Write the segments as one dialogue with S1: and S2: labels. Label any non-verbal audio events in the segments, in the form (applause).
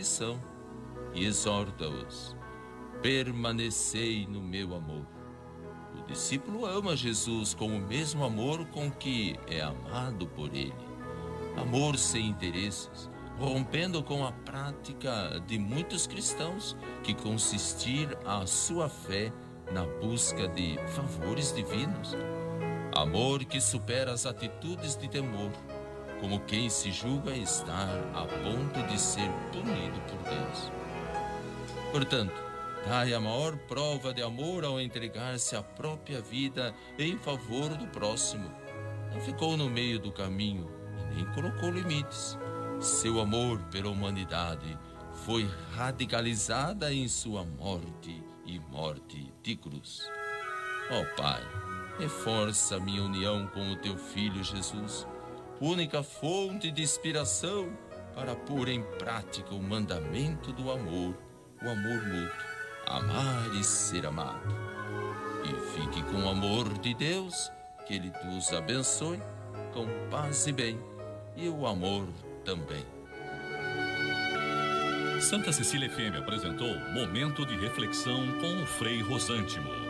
S1: missão e exorta-os: permanecei no meu amor. O discípulo ama Jesus com o mesmo amor com que é amado por ele. Amor sem interesses, rompendo com a prática de muitos cristãos que consistir a sua fé na busca de favores divinos. Amor que supera as atitudes de temor, como quem se julga estar a ponto de ser punido por Deus. Portanto, dai a maior prova de amor ao entregar-se a própria vida em favor do próximo. Não ficou no meio do caminho e nem colocou limites. Seu amor pela humanidade foi radicalizada em sua morte e morte de cruz. Ó oh, Pai, reforça minha união com o teu Filho Jesus, única fonte de inspiração para pôr em prática o mandamento do amor, o amor mútuo, amar e ser amado. E fique com o amor de Deus, que Ele nos abençoe com paz e bem, e o amor também.
S2: Santa Cecília FM apresentou Momento de Reflexão com o Frei Rosântimo.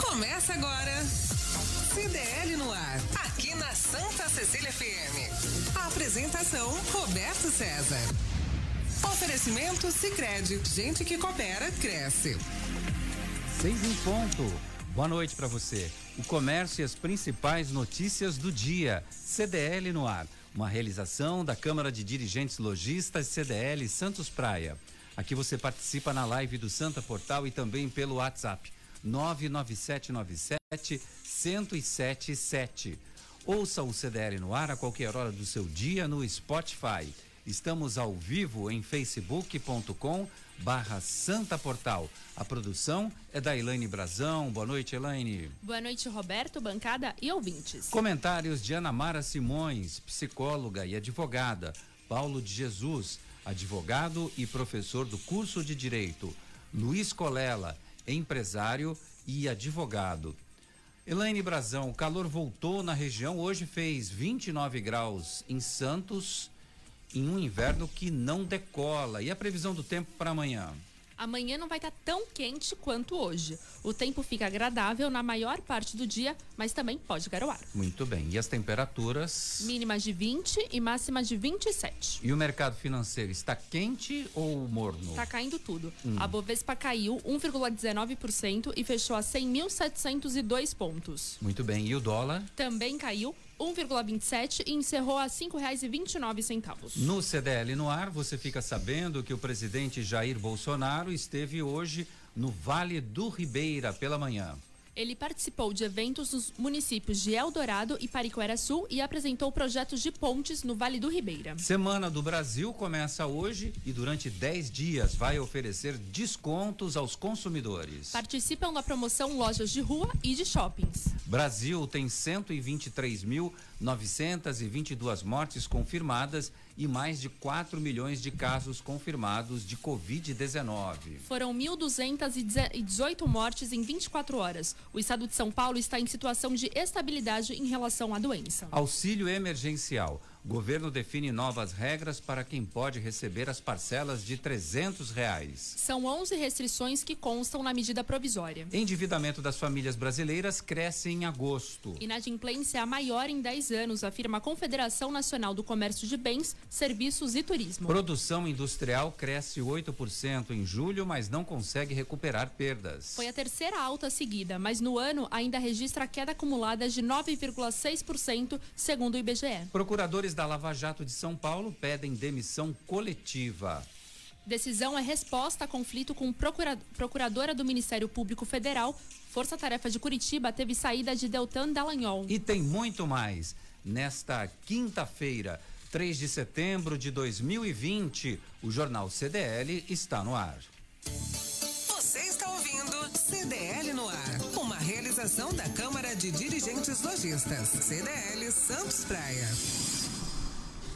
S3: Começa agora. CDL no ar, aqui na Santa Cecília FM. A apresentação Roberto César. Oferecimento Sicredi, gente que coopera cresce.
S4: Seis em ponto. Boa noite para você. O comércio e as principais notícias do dia. CDL no ar. Uma realização da Câmara de Dirigentes Logistas CDL Santos Praia. Aqui você participa na live do Santa Portal e também pelo WhatsApp 99797 1077. Ouça o CDL no ar a qualquer hora do seu dia no Spotify. Estamos ao vivo em facebook.com barra Santa Portal. A produção é da Elaine Brazão. Boa noite, Elaine.
S5: Boa noite, Roberto, bancada e ouvintes.
S4: Comentários de Ana Mara Simões, psicóloga e advogada. Paulo de Jesus, advogado e professor do curso de Direito. Luiz Colela, empresário e advogado. Elaine Brazão, o calor voltou na região. Hoje fez 29 graus em Santos, em um inverno que não decola. E a previsão do tempo para amanhã?
S5: Amanhã não vai estar tão quente quanto hoje. O tempo fica agradável na maior parte do dia, mas também pode garoar.
S4: Muito bem. E as temperaturas?
S5: Mínimas de 20 e máximas de 27.
S4: E o mercado financeiro está quente ou morno?
S5: Está caindo tudo. Hum. A Bovespa caiu 1,19% e fechou a 100.702 pontos.
S4: Muito bem. E o dólar?
S5: Também caiu 1,27 e encerrou a R$ 5,29.
S4: No CDL no ar, você fica sabendo que o presidente Jair Bolsonaro esteve hoje no Vale do Ribeira pela manhã.
S5: Ele participou de eventos nos municípios de Eldorado e Pariquera Sul e apresentou projetos de pontes no Vale do Ribeira.
S4: Semana do Brasil começa hoje e durante 10 dias vai oferecer descontos aos consumidores.
S5: Participam da promoção lojas de rua e de shoppings.
S4: Brasil tem 123.922 mortes confirmadas e mais de 4 milhões de casos confirmados de Covid-19.
S5: Foram 1.218 mortes em 24 horas. O estado de São Paulo está em situação de estabilidade em relação à doença.
S4: Auxílio emergencial. Governo define novas regras para quem pode receber as parcelas de 300 reais.
S5: São 11 restrições que constam na medida provisória.
S4: Endividamento das famílias brasileiras cresce em agosto.
S5: Inadimplência é a maior em 10 anos, afirma a Confederação Nacional do Comércio de Bens, Serviços e Turismo.
S4: Produção industrial cresce 8% em julho, mas não consegue recuperar perdas.
S5: Foi a terceira alta seguida, mas no ano ainda registra queda acumulada de 9,6%, segundo o IBGE.
S4: Procuradores da Lava Jato de São Paulo pedem demissão coletiva.
S5: Decisão é resposta a conflito com procura- procuradora do Ministério Público Federal. Força Tarefa de Curitiba teve saída de Deltan Dallagnol.
S4: E tem muito mais. Nesta quinta-feira, 3 de setembro de 2020, o Jornal CDL está no ar.
S3: Você está ouvindo CDL no ar, uma realização da Câmara de Dirigentes Lojistas, CDL Santos Praia.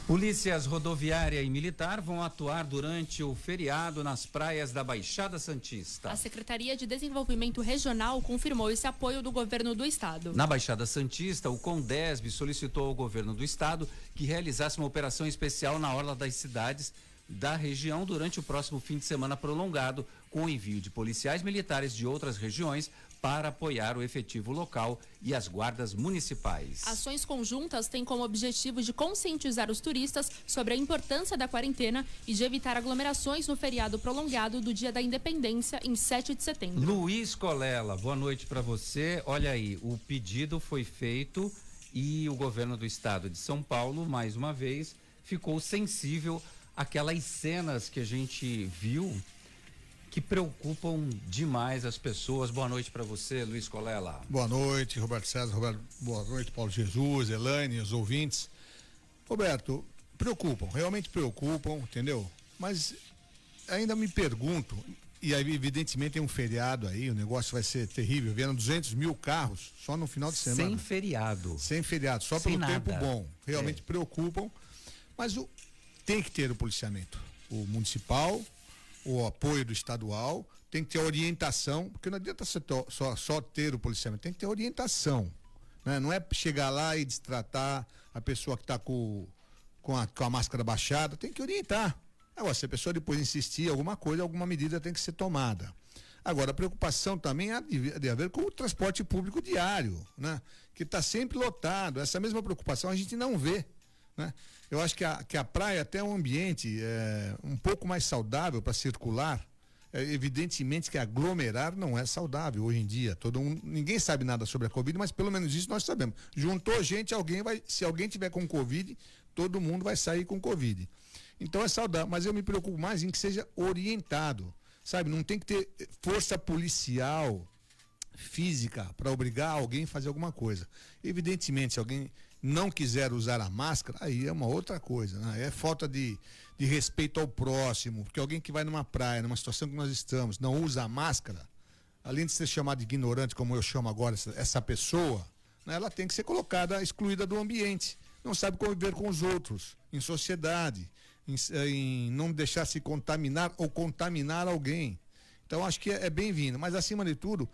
S4: Polícias rodoviária e militar vão atuar durante o feriado nas praias da Baixada Santista.
S5: A Secretaria de Desenvolvimento Regional confirmou esse apoio do governo do estado.
S4: Na Baixada Santista, o Condesb solicitou ao governo do estado que realizasse uma operação especial na orla das cidades da região durante o próximo fim de semana prolongado, com o envio de policiais militares de outras regiões para apoiar o efetivo local e as guardas municipais.
S5: Ações conjuntas têm como objetivo de conscientizar os turistas sobre a importância da quarentena e de evitar aglomerações no feriado prolongado do Dia da Independência, em 7 de setembro.
S4: Luiz Colela, boa noite para você. Olha aí, o pedido foi feito e o governo do estado de São Paulo, mais uma vez, ficou sensível àquelas cenas que a gente viu que preocupam demais as pessoas. Boa noite para você, Luiz Colela.
S6: Boa noite, Roberto César. Roberto, boa noite, Paulo Jesus, Elaine, os ouvintes. Roberto, preocupam, realmente preocupam, entendeu? Mas ainda me pergunto, e aí evidentemente tem um feriado aí, o negócio vai ser terrível, vendo 200 mil carros só no final de semana.
S4: Sem feriado.
S6: Sem feriado, só
S4: Sem
S6: pelo
S4: nada.
S6: tempo bom. Realmente
S4: É.
S6: preocupam. Mas o, tem que ter o policiamento. O municipal, o apoio do estadual, tem que ter orientação, porque não adianta só, só, ter o policiamento, tem que ter orientação. né? Não é chegar lá e destratar a pessoa que está com, com, a, com a máscara baixada, tem que orientar. Agora, se a pessoa depois insistir, alguma coisa, alguma medida tem que ser tomada. Agora, a preocupação também de, de haver com o transporte público diário, né? Que está sempre lotado. Essa mesma preocupação a gente não vê, né? Eu acho que a, que a praia até é um ambiente é, um pouco mais saudável para circular. É, evidentemente que aglomerar não é saudável hoje em dia. Todo ninguém sabe nada sobre a Covid, mas pelo menos isso nós sabemos. Juntou gente, alguém vai. Se alguém tiver com Covid, todo mundo vai sair com Covid. Então é saudável, mas eu me preocupo mais em que seja orientado. Sabe, não tem que ter força policial física para obrigar alguém a fazer alguma coisa. Evidentemente, se alguém não quiser usar a máscara, aí é uma outra coisa, né? É falta de, de respeito ao próximo, porque alguém que vai numa praia, numa situação que nós estamos, não usa a máscara, além de ser chamado de ignorante, como eu chamo agora essa, essa pessoa, né? ela tem que ser colocada, excluída do ambiente. Não sabe conviver com os outros, em sociedade, em, em não deixar se contaminar ou contaminar alguém. Então acho que é, é bem-vindo, mas acima de tudo,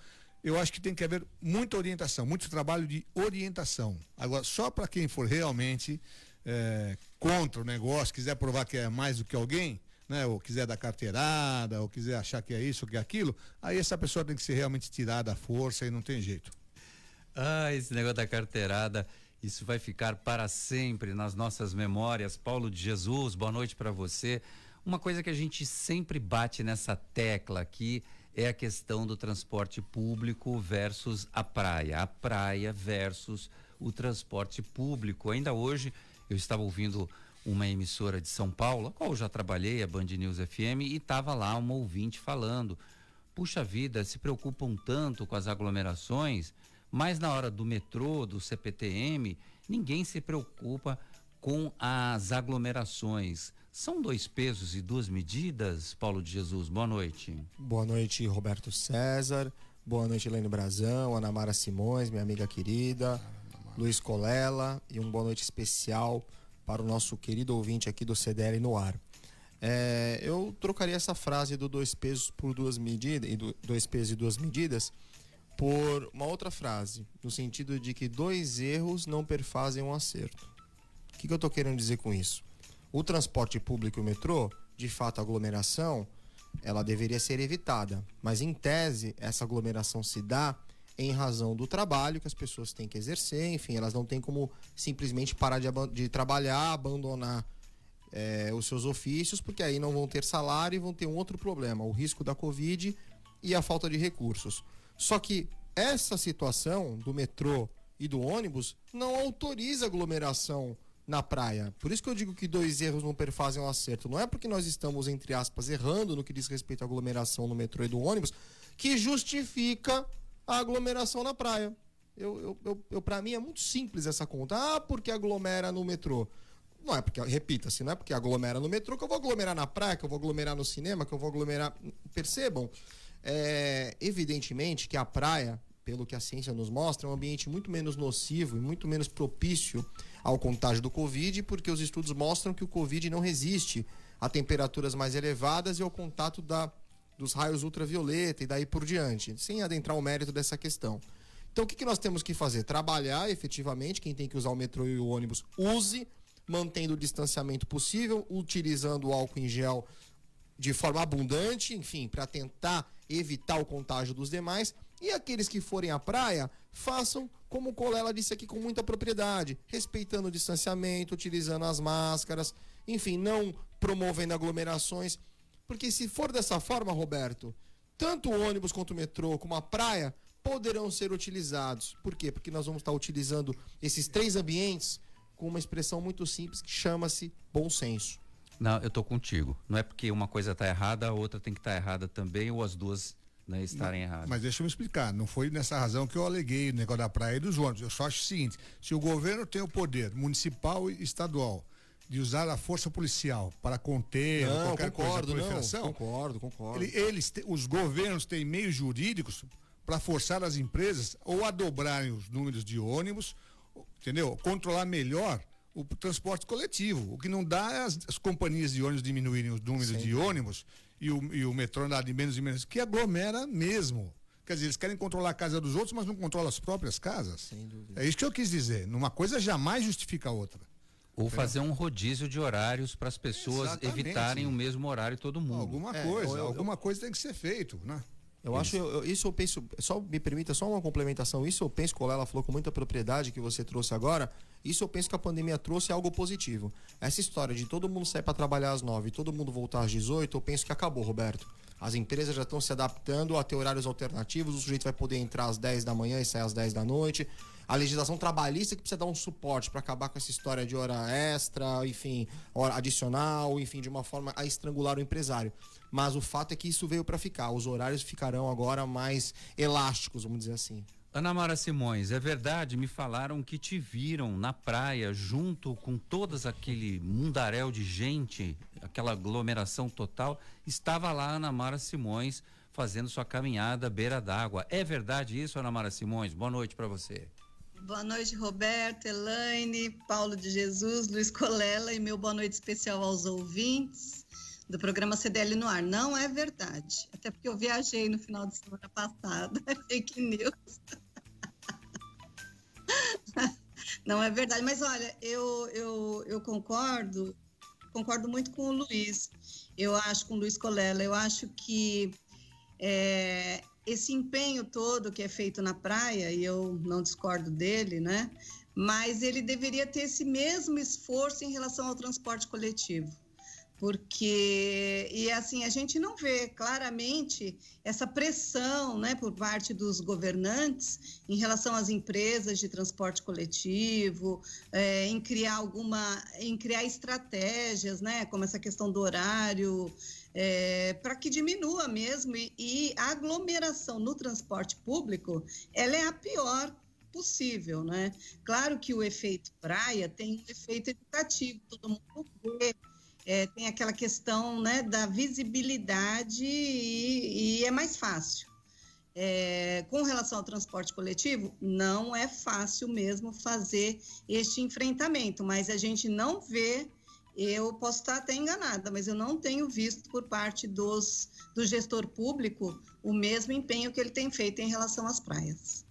S6: eu acho que tem que haver muita orientação, muito trabalho de orientação. Agora, só para quem for realmente é, contra o negócio, quiser provar que é mais do que alguém, né, ou quiser dar carteirada, ou quiser achar que é isso que é aquilo, aí essa pessoa tem que ser realmente tirada à força e não tem jeito.
S4: Ah, esse negócio da carteirada, isso vai ficar para sempre nas nossas memórias. Paulo de Jesus, boa noite para você. Uma coisa que a gente sempre bate nessa tecla aqui é a questão do transporte público versus a praia. A praia versus o transporte público. Ainda hoje eu estava ouvindo uma emissora de São Paulo, a qual eu já trabalhei, a Band News FM, e estava lá uma ouvinte falando: puxa vida, se preocupam tanto com as aglomerações, mas na hora do metrô, do CPTM, ninguém se preocupa com as aglomerações. São dois pesos e duas medidas, Paulo de Jesus. Boa noite.
S7: Boa noite, Roberto César. Boa noite, Helene Brazão, Ana Mara Simões, minha amiga querida, Luiz Colela e uma boa noite especial para o nosso querido ouvinte aqui do CDL no ar. É, eu trocaria essa frase do dois pesos por duas medidas e do dois pesos e duas medidas por uma outra frase, no sentido de que dois erros não perfazem um acerto. O que, que eu estou querendo dizer com isso? O transporte público e o metrô, de fato, a aglomeração, ela deveria ser evitada. Mas, em tese, essa aglomeração se dá em razão do trabalho que as pessoas têm que exercer. Enfim, elas não têm como simplesmente parar de, de trabalhar, abandonar eh, os seus ofícios, porque aí não vão ter salário e vão ter um outro problema: o risco da Covid e a falta de recursos. Só que essa situação do metrô e do ônibus não autoriza aglomeração na praia. Por isso que eu digo que dois erros não perfazem um acerto. Não é porque nós estamos, entre aspas, errando no que diz respeito à aglomeração no metrô e do ônibus, que justifica a aglomeração na praia. Eu, eu, eu, eu para mim é muito simples essa conta. Ah, porque aglomera no metrô. Não é porque, repita-se, não é porque aglomera no metrô que eu vou aglomerar na praia, que eu vou aglomerar no cinema, que eu vou aglomerar. Percebam, é, evidentemente que a praia, pelo que a ciência nos mostra, é um ambiente muito menos nocivo e muito menos propício ao contágio do Covid, porque os estudos mostram que o Covid não resiste a temperaturas mais elevadas e ao contato da, dos raios ultravioleta e daí por diante, sem adentrar o mérito dessa questão. Então, o que, que nós temos que fazer? Trabalhar efetivamente, quem tem que usar o metrô e o ônibus, use, mantendo o distanciamento possível, utilizando o álcool em gel de forma abundante, enfim, para tentar evitar o contágio dos demais. E aqueles que forem à praia, façam como o Colela disse aqui com muita propriedade, respeitando o distanciamento, utilizando as máscaras, enfim, não promovendo aglomerações. Porque se for dessa forma, Roberto, tanto o ônibus quanto o metrô, como a praia, poderão ser utilizados. Por quê? Porque nós vamos estar utilizando esses três ambientes com uma expressão muito simples que chama-se bom senso.
S4: Não, eu tô contigo. Não é porque uma coisa está errada, a outra tem que estar tá errada também, ou as duas né, estarem
S6: Não,
S4: erradas.
S6: Mas deixa eu me explicar, não foi nessa razão que eu aleguei o negócio da praia e dos ônibus. Eu só acho o seguinte: se o governo tem o poder municipal e estadual de usar a força policial para conter
S7: Não,
S6: qualquer
S7: concordo,
S6: coisa,
S7: não,
S6: proliferação,
S7: concordo, concordo.
S6: ele- eles, te- os governos têm meios jurídicos para forçar as empresas ou a dobrarem os números de ônibus, entendeu? Controlar melhor o transporte coletivo. O que não dá é as, as companhias de ônibus diminuírem os números de ônibus e o, e o metrô andar de menos e menos, que aglomera mesmo. Quer dizer, eles querem controlar a casa dos outros, mas não controlam as próprias casas.
S7: Sem dúvida.
S6: É isso que eu quis dizer. Uma coisa jamais justifica a outra.
S4: Ou fazer um rodízio de horários para as pessoas
S6: Exatamente.
S4: evitarem o mesmo horário todo mundo.
S6: Alguma
S7: É,
S6: coisa,
S7: eu- eu-
S6: alguma coisa tem que ser feito, né?
S7: Eu acho, eu- isso eu penso, só me permita só uma complementação, isso eu penso, Colela falou com muita propriedade que você trouxe agora, isso eu penso que a pandemia trouxe algo positivo. Essa história de todo mundo sair para trabalhar às nove e todo mundo voltar às 18, eu penso que acabou, Roberto. As empresas já estão se adaptando a ter horários alternativos, o sujeito vai poder entrar às 10 da manhã e sair às 10 da noite. A legislação trabalhista que precisa dar um suporte para acabar com essa história de hora extra, enfim, hora adicional, enfim, de uma forma a estrangular o empresário. Mas o fato é que isso veio para ficar. Os horários ficarão agora mais elásticos, vamos dizer assim.
S4: Ana Mara Simões, é verdade, me falaram que te viram na praia junto com todas aquele mundaréu de gente, aquela aglomeração total. Estava lá Ana Mara Simões fazendo sua caminhada à beira d'água. É verdade isso, Ana Mara Simões? Boa noite para você.
S8: Boa noite, Roberto, Elaine, Paulo de Jesus, Luiz Colela e meu boa noite especial aos ouvintes do programa CDL no ar. Não é verdade, até porque eu viajei no final de semana passada, (laughs) fake news. (laughs) Não é verdade, mas olha, eu, eu, eu concordo, concordo muito com o Luiz. Eu acho, com o Luiz Colela, eu acho que é, esse empenho todo que é feito na praia, e eu não discordo dele, né? Mas ele deveria ter esse mesmo esforço em relação ao transporte coletivo. Porque, e assim, a gente não vê claramente essa pressão né, por parte dos governantes em relação às empresas de transporte coletivo, é, em criar alguma, em criar estratégias, né, como essa questão do horário, é, para que diminua mesmo e, e a aglomeração no transporte público, ela é a pior possível, né? Claro que o efeito praia tem um efeito educativo, todo mundo vê, é, tem aquela questão né, da visibilidade e, e é mais fácil. É, com relação ao transporte coletivo, não é fácil mesmo fazer este enfrentamento, mas a gente não vê, eu posso estar até enganada, mas eu não tenho visto por parte dos, do gestor público o mesmo empenho que ele tem feito em relação às praias.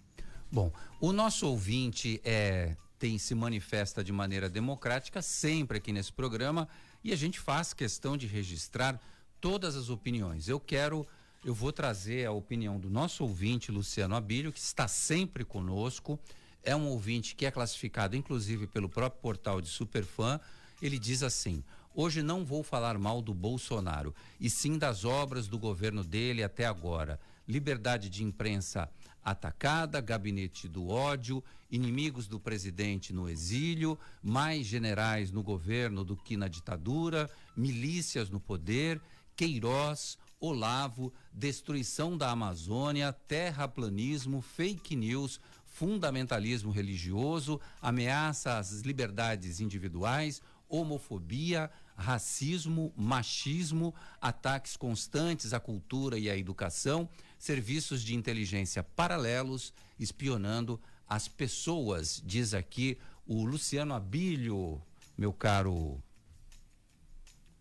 S4: Bom, o nosso ouvinte é tem se manifesta de maneira democrática sempre aqui nesse programa e a gente faz questão de registrar todas as opiniões. Eu quero, eu vou trazer a opinião do nosso ouvinte Luciano Abílio, que está sempre conosco. É um ouvinte que é classificado inclusive pelo próprio portal de Superfã. Ele diz assim: Hoje não vou falar mal do Bolsonaro, e sim das obras do governo dele até agora. liberdade de imprensa atacada, gabinete do ódio, inimigos do presidente no exílio, mais generais no governo do que na ditadura, milícias no poder, Queiroz, Olavo, destruição da Amazônia, terraplanismo, fake news, fundamentalismo religioso, ameaça às liberdades individuais, homofobia, racismo, machismo, ataques constantes à cultura e à educação, serviços de inteligência paralelos espionando as pessoas, diz aqui o Luciano Abílio, meu caro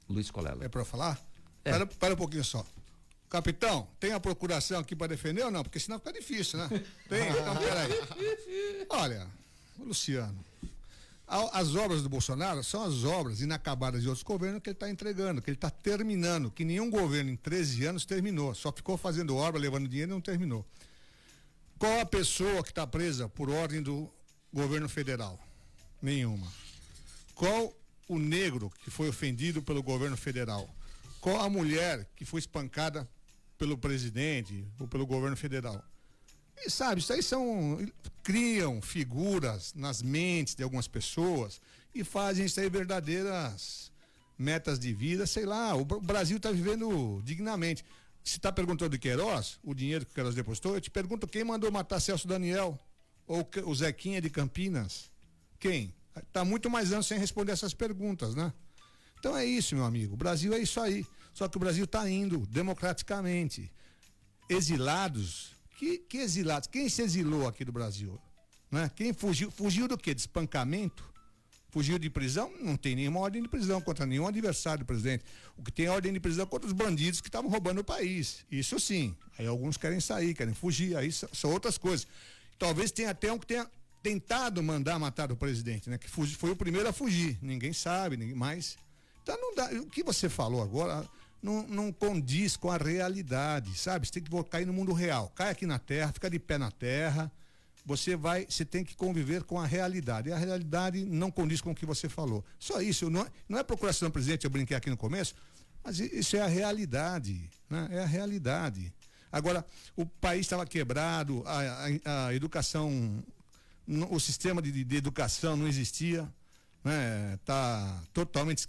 S4: Luiz Colela.
S6: É para falar?
S4: É.
S6: Para, para um pouquinho só. Capitão, tem a procuração aqui para defender ou não? Porque senão fica difícil, né? (laughs) Tem, então peraí. Olha, Luciano, as obras do Bolsonaro são as obras inacabadas de outros governos que ele está entregando, que ele está terminando, que nenhum governo em 13 anos terminou. Só ficou fazendo obra, levando dinheiro e não terminou. Qual a pessoa que está presa por ordem do governo federal? Nenhuma. Qual o negro que foi ofendido pelo governo federal? Qual a mulher que foi espancada pelo presidente ou pelo governo federal? E sabe, isso aí são. criam figuras nas mentes de algumas pessoas e fazem isso aí verdadeiras metas de vida, sei lá. O Bra- o Brasil está vivendo dignamente. Se está perguntando de Queiroz, o dinheiro que o Queiroz depositou, eu te pergunto quem mandou matar Celso Daniel? Ou o Zequinha de Campinas? Quem? Está muito mais anos sem responder essas perguntas, né? Então é isso, meu amigo. O Brasil é isso aí. Só que o Brasil está indo democraticamente. Exilados. Que, que exilados? Quem se exilou aqui do Brasil? Né? Quem fugiu? Fugiu do quê? De espancamento? Fugiu de prisão? Não tem nenhuma ordem de prisão contra nenhum adversário do presidente. O que tem é ordem de prisão contra os bandidos que estavam roubando o país. Isso sim. Aí alguns querem sair, querem fugir. Aí são, outras coisas. Talvez tenha até um que tenha tentado mandar matar o presidente, né? Que foi o primeiro a fugir. Ninguém sabe, ninguém mais. Então não dá. O que você falou agora não, não condiz com a realidade, sabe? Você tem que cair no mundo real. Cai aqui na terra, fica de pé na terra. Você vai, você tem que conviver com a realidade. E a realidade não condiz com o que você falou. Só isso, não é, não é procuração presidente, eu brinquei aqui no começo, mas isso é a realidade, né? É a realidade. Agora, o país estava quebrado, a, a- a educação, o sistema de, de educação não existia, né? Tá totalmente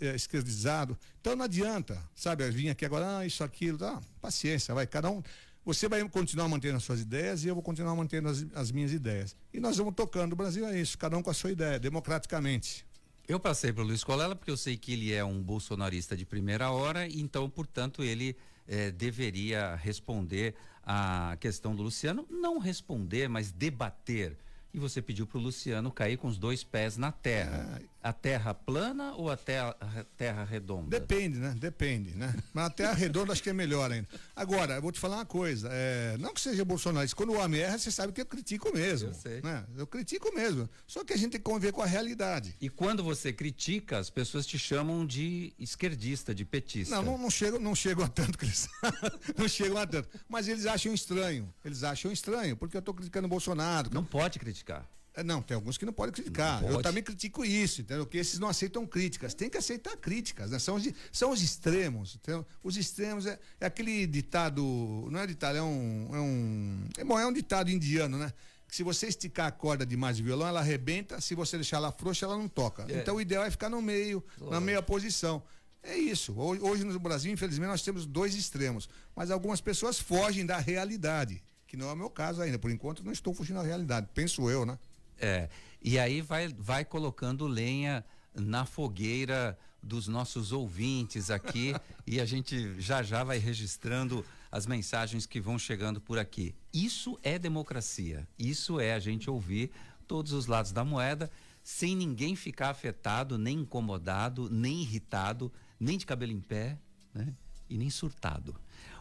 S6: eh, esquerdizado. Então não adianta, sabe? Vim aqui agora, ah, isso, aquilo, tá? Paciência, vai, cada um. Você vai continuar mantendo as suas ideias e eu vou continuar mantendo as, as minhas ideias. E nós vamos tocando. O Brasil é isso, cada um com a sua ideia, democraticamente.
S4: Eu passei para o Luiz Colela porque eu sei que ele é um bolsonarista de primeira hora, então, portanto, ele eh, deveria responder à questão do Luciano. Não responder, mas debater. E você pediu para o Luciano cair com os dois pés na terra. A terra plana ou a terra, a terra redonda?
S6: Depende, né? Depende, né? Mas a terra redonda acho que é melhor ainda. Agora, eu vou te falar uma coisa. é, não que seja bolsonarista, quando o homem erra, você sabe que eu critico mesmo.
S4: Eu sei.
S6: Né? Eu critico mesmo. Só que a gente tem que conviver com a realidade.
S4: E quando você critica, as pessoas te chamam de esquerdista, de petista.
S6: Não, não, não chegam, não chegam a tanto que eles (laughs) não chegam a tanto. Mas eles acham estranho. Eles acham estranho, porque eu estou criticando o Bolsonaro.
S4: Não pode criticar.
S6: É, Não, tem alguns que não podem criticar.
S4: Não
S6: Eu
S4: pode.
S6: também critico isso, entendeu? Que esses não aceitam críticas. Tem que aceitar críticas, né? São os, são os extremos. Entendeu? Os extremos é, é aquele ditado. Não é ditado, é um. É um, é, bom, é um ditado indiano, né? Que se você esticar a corda demais de violão, ela arrebenta. Se você deixar ela frouxa, ela não toca.
S4: É.
S6: Então o ideal é ficar no meio, na meia posição. É isso. Hoje no Brasil, infelizmente, nós temos dois extremos. Mas algumas pessoas fogem da realidade. Que não é o meu caso ainda. Por enquanto, não estou fugindo da realidade. Penso eu, né?
S4: É, e aí vai, vai colocando lenha na fogueira dos nossos ouvintes aqui (laughs) e a gente já já vai registrando as mensagens que vão chegando por aqui. Isso é democracia. Isso é a gente ouvir todos os lados da moeda sem ninguém ficar afetado, nem incomodado, nem irritado, nem de cabelo em pé, né? E nem surtado.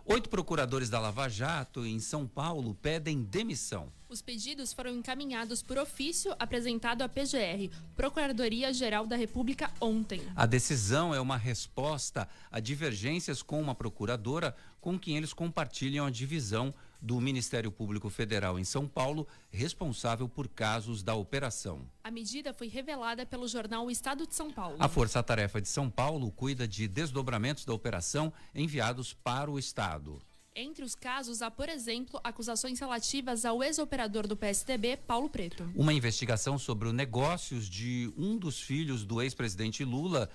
S4: Oito procuradores da Lava Jato em São Paulo pedem demissão.
S5: Os pedidos foram encaminhados por ofício apresentado à PGR, Procuradoria-Geral da República, ontem.
S4: A decisão é uma resposta a divergências com uma procuradora com quem eles compartilham a divisão do Ministério Público Federal em São Paulo, responsável por casos da operação.
S5: A medida foi revelada pelo jornal O Estado de São Paulo.
S4: A Força Tarefa de São Paulo cuida de desdobramentos da operação enviados para o Estado.
S5: Entre os casos, há, por exemplo, acusações relativas ao ex-operador do PSDB, Paulo Preto.
S4: Uma investigação sobre os negócios de um dos filhos do ex-presidente Lula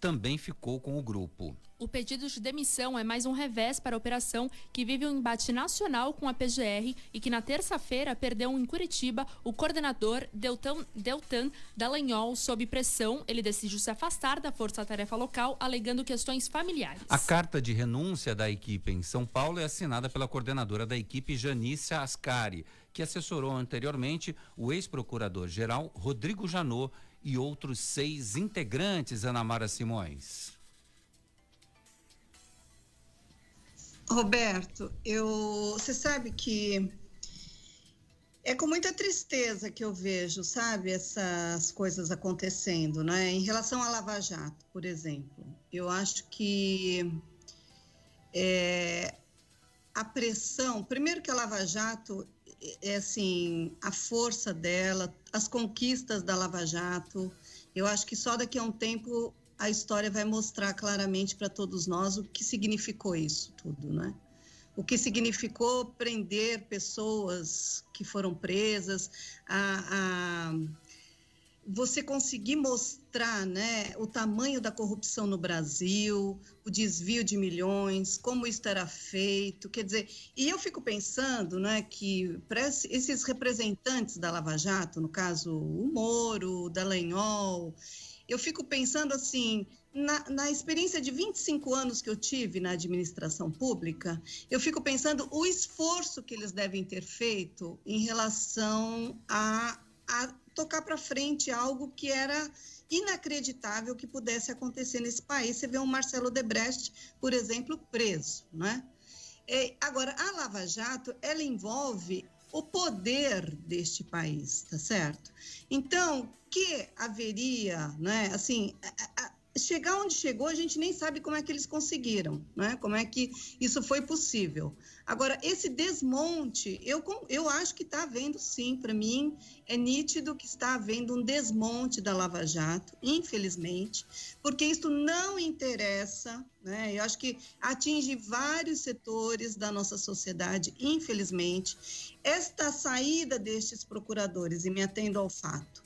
S4: também ficou com o grupo.
S5: O pedido de demissão é mais um revés para a operação que vive um embate nacional com a PGR e que na terça-feira perdeu em Curitiba o coordenador Deltan, Deltan Dallagnol sob pressão. Ele decidiu se afastar da força-tarefa local, alegando questões familiares.
S4: A carta de renúncia da equipe em São Paulo é assinada pela coordenadora da equipe, Janice Ascari, que assessorou anteriormente o ex-procurador-geral Rodrigo Janot e outros seis integrantes, Ana Mara Simões.
S8: Roberto, eu, você sabe que é com muita tristeza que eu vejo, sabe, essas coisas acontecendo, né? Em relação à Lava Jato, por exemplo, eu acho que é, a pressão, primeiro que a Lava Jato é assim, a força dela, as conquistas da Lava Jato. Eu acho que só daqui a um tempo a história vai mostrar claramente para todos nós o que significou isso tudo, né? O que significou prender pessoas que foram presas, a, a você conseguir mostrar né, o tamanho da corrupção no Brasil, o desvio de milhões, como isso era feito, quer dizer, e eu fico pensando né, que para esses representantes da Lava Jato, no caso o Moro, o Dallagnol, eu fico pensando assim, na, na, experiência de 25 anos que eu tive na administração pública, eu fico pensando o esforço que eles devem ter feito em relação a, a tocar para frente algo que era inacreditável que pudesse acontecer nesse país. Você vê um Marcelo Debrecht, por exemplo, preso, né? É, agora, a Lava Jato, ela envolve o poder deste país, tá certo? Então, que haveria, né? Assim, a, a, chegar onde chegou, a gente nem sabe como é que eles conseguiram, né? Como é que isso foi possível. Agora, esse desmonte, eu, eu acho que está havendo sim, para mim, é nítido que está havendo um desmonte da Lava Jato, infelizmente, porque isso não interessa, né? Eu acho que atinge vários setores da nossa sociedade, infelizmente. Esta saída destes procuradores, e me atendo ao fato,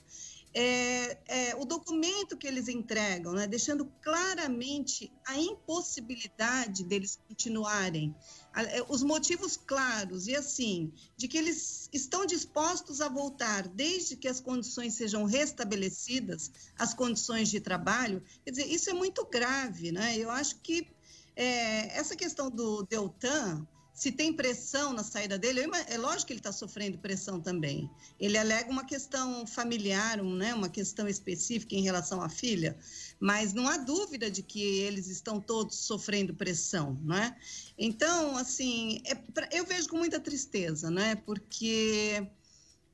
S8: é, é, o documento que eles entregam, né, deixando claramente a impossibilidade deles continuarem, é, os motivos claros e assim, de que eles estão dispostos a voltar desde que as condições sejam restabelecidas, as condições de trabalho, quer dizer, isso é muito grave, né? Eu acho que é, essa questão do Deltan, se tem pressão na saída dele, é lógico que ele está sofrendo pressão também. Ele alega uma questão familiar, um, né, uma questão específica em relação à filha, mas não há dúvida de que eles estão todos sofrendo pressão, né? Então, assim, é, eu vejo com muita tristeza, né? Porque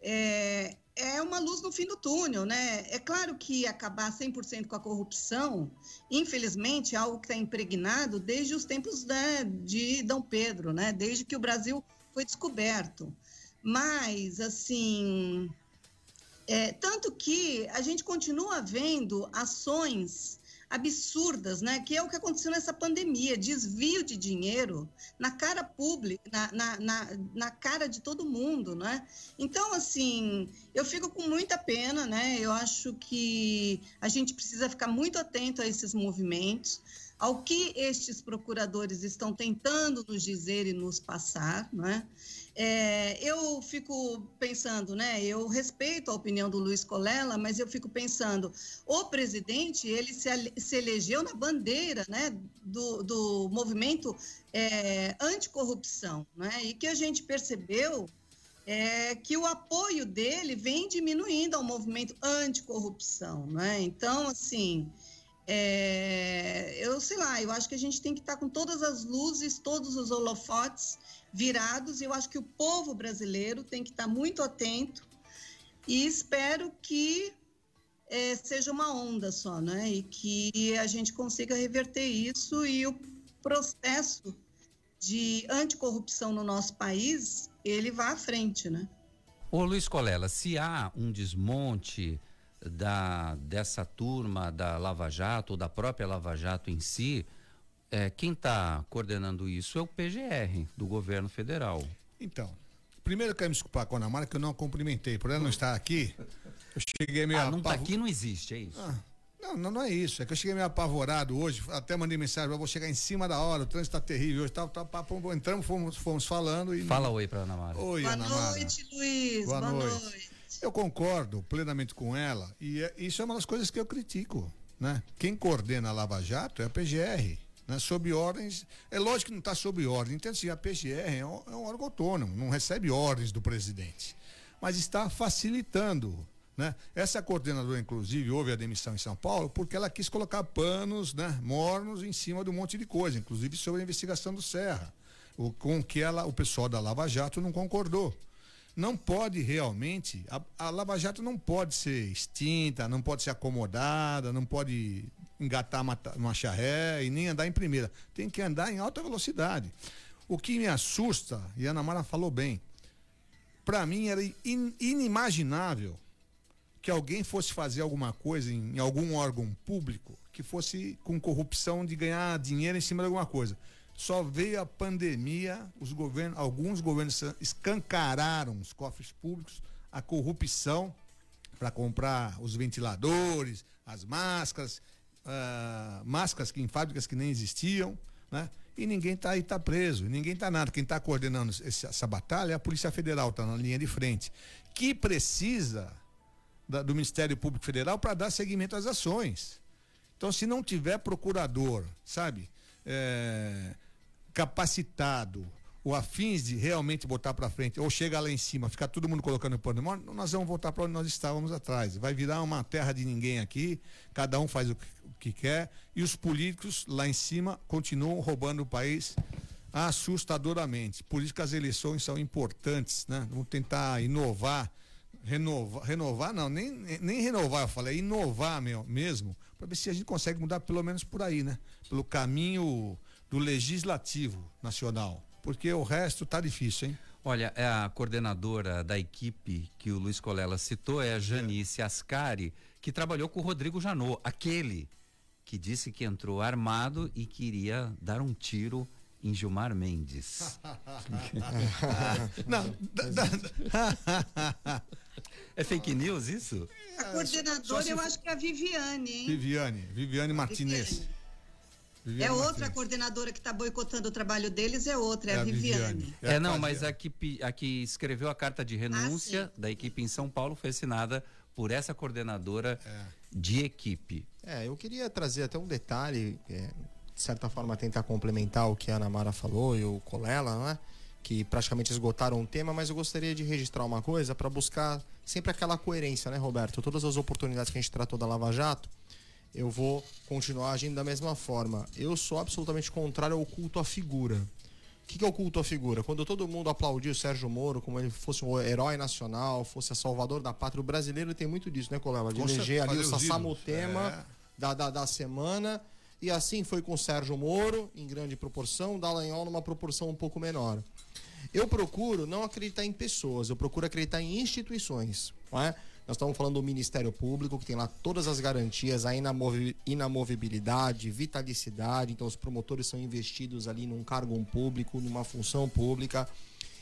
S8: é, é uma luz no fim do túnel, né? É claro que acabar 100% com a corrupção, infelizmente, é algo que está impregnado desde os tempos né, de Dom Pedro, né? Desde que o Brasil foi descoberto. Mas, assim, é, tanto que a gente continua vendo ações absurdas, né? Que é o que aconteceu nessa pandemia, desvio de dinheiro na cara pública, na, na, na, na, cara de todo mundo, né? Então, assim, eu fico com muita pena, né? Eu acho que a gente precisa ficar muito atento a esses movimentos ao que estes procuradores estão tentando nos dizer e nos passar, né? É, eu fico pensando, né? Eu respeito a opinião do Luiz Colela, mas eu fico pensando, o presidente ele se, se elegeu na bandeira, né? Do, do movimento é, anticorrupção, né? E que a gente percebeu é que o apoio dele vem diminuindo ao movimento anticorrupção, né? Então, assim, é, eu sei lá, eu acho que a gente tem que estar com todas as luzes, todos os holofotes virados. Eu acho que o povo brasileiro tem que estar muito atento e espero que é, seja uma onda só, né? E que a gente consiga reverter isso e o processo de anticorrupção no nosso país ele vá à frente, né?
S4: Ô Luiz Colela, se há um desmonte da dessa turma da Lava Jato ou da própria Lava Jato em si, é, quem está coordenando isso é o PGR, do governo federal.
S6: Então, primeiro eu quero me desculpar com a Ana Mara, que eu não a cumprimentei. Por ela não estar aqui, eu cheguei meio
S4: Ah, não tá
S6: apavo-
S4: aqui, não existe, é isso?
S6: Ah, não, não, não é isso. É que eu cheguei meio apavorado hoje. Até mandei mensagem, eu vou chegar em cima da hora, o trânsito tá terrível hoje. Tá, tá, entramos, fomos, fomos falando e.
S4: Fala oi pra Ana Mara.
S6: Oi,
S8: Boa
S6: Ana Mara.
S8: noite, Luiz.
S6: Boa
S8: Boa,
S6: noite.
S8: noite.
S6: Eu concordo plenamente com ela e é- isso é uma das coisas que eu critico, né? Quem coordena a Lava Jato é a PGR, né? Sob ordens, é lógico que não está sob ordem, então assim, a PGR é um, é um órgão autônomo, não recebe ordens do presidente, mas está facilitando, né? Essa coordenadora, inclusive, houve a demissão em São Paulo porque ela quis colocar panos, né? Mornos em cima de um monte de coisa, inclusive sobre a investigação do Serra, o, com que ela, o pessoal da Lava Jato não concordou não pode realmente, a, a Lava Jato não pode ser extinta, não pode ser acomodada, não pode engatar uma, uma charré e nem andar em primeira. Tem que andar em alta velocidade. O que me assusta, e a Ana Mara falou bem, para mim era in- inimaginável que alguém fosse fazer alguma coisa em, em algum órgão público que fosse com corrupção de ganhar dinheiro em cima de alguma coisa. Só veio a pandemia, os governos, alguns governos escancararam os cofres públicos, a corrupção para comprar os ventiladores, as máscaras, ah, máscaras que em fábricas que nem existiam, né? E ninguém tá aí, tá preso, ninguém tá nada. Quem está coordenando esse- essa batalha é a Polícia Federal, tá na linha de frente, que precisa da- do Ministério Público Federal para dar seguimento às ações. Então, se não tiver procurador, sabe, é, capacitado ou afins de realmente botar para frente, ou chega lá em cima, ficar todo mundo colocando pano de mão, nós vamos voltar para onde nós estávamos atrás. Vai virar uma terra de ninguém aqui, cada um faz o que, o que quer, e os políticos lá em cima continuam roubando o país assustadoramente. Por isso que as eleições são importantes, né? Vamos tentar inovar renovar, renovar não, nem, nem renovar, eu falei, inovar meu, mesmo, para ver se a gente consegue mudar pelo menos por aí, né? Pelo caminho do legislativo nacional, porque o resto tá difícil, hein?
S4: Olha, é a coordenadora da equipe que o Luiz Colela citou é a Janice Ascari, que trabalhou com o Rodrigo Janot, aquele que disse que entrou armado e queria dar um tiro em Gilmar Mendes. (laughs)
S6: não,
S4: é fake news isso?
S8: A coordenadora, eu acho que é a Viviane, hein?
S6: Viviane, Viviane Martinez. Viviane
S8: é outra
S6: Martinez.
S8: coordenadora que está boicotando o trabalho deles, é outra, é,
S6: É
S8: a Viviane.
S6: Viviane.
S4: É,
S6: a
S4: não,
S6: quadrilha.
S4: mas a que, a que escreveu a carta de renúncia da equipe em São Paulo foi assinada por essa coordenadora de equipe.
S7: É, eu queria trazer até um detalhe, é, de certa forma tentar complementar o que a Ana Mara falou e o Colela, não é? Que praticamente esgotaram o tema, mas eu gostaria de registrar uma coisa para buscar sempre aquela coerência, né, Roberto? Todas as oportunidades que a gente tratou da Lava Jato, eu vou continuar agindo da mesma forma. Eu sou absolutamente contrário ao culto à figura. O que, que é o culto à figura? Quando todo mundo aplaudiu o Sérgio Moro como ele fosse um herói nacional, fosse a salvador da pátria, o brasileiro tem muito disso, né, Colela? De eleger ali o. Sassamutema
S6: É.
S7: da, da, da semana. E assim foi com o Sérgio Moro, em grande proporção, Dallagnol numa proporção um pouco menor. Eu procuro não acreditar em pessoas, eu procuro acreditar em instituições. Não é? Nós estamos falando do Ministério Público, que tem lá todas as garantias, a inamovi- inamovibilidade, vitalicidade. Então, os promotores são investidos ali num cargo público, numa função pública.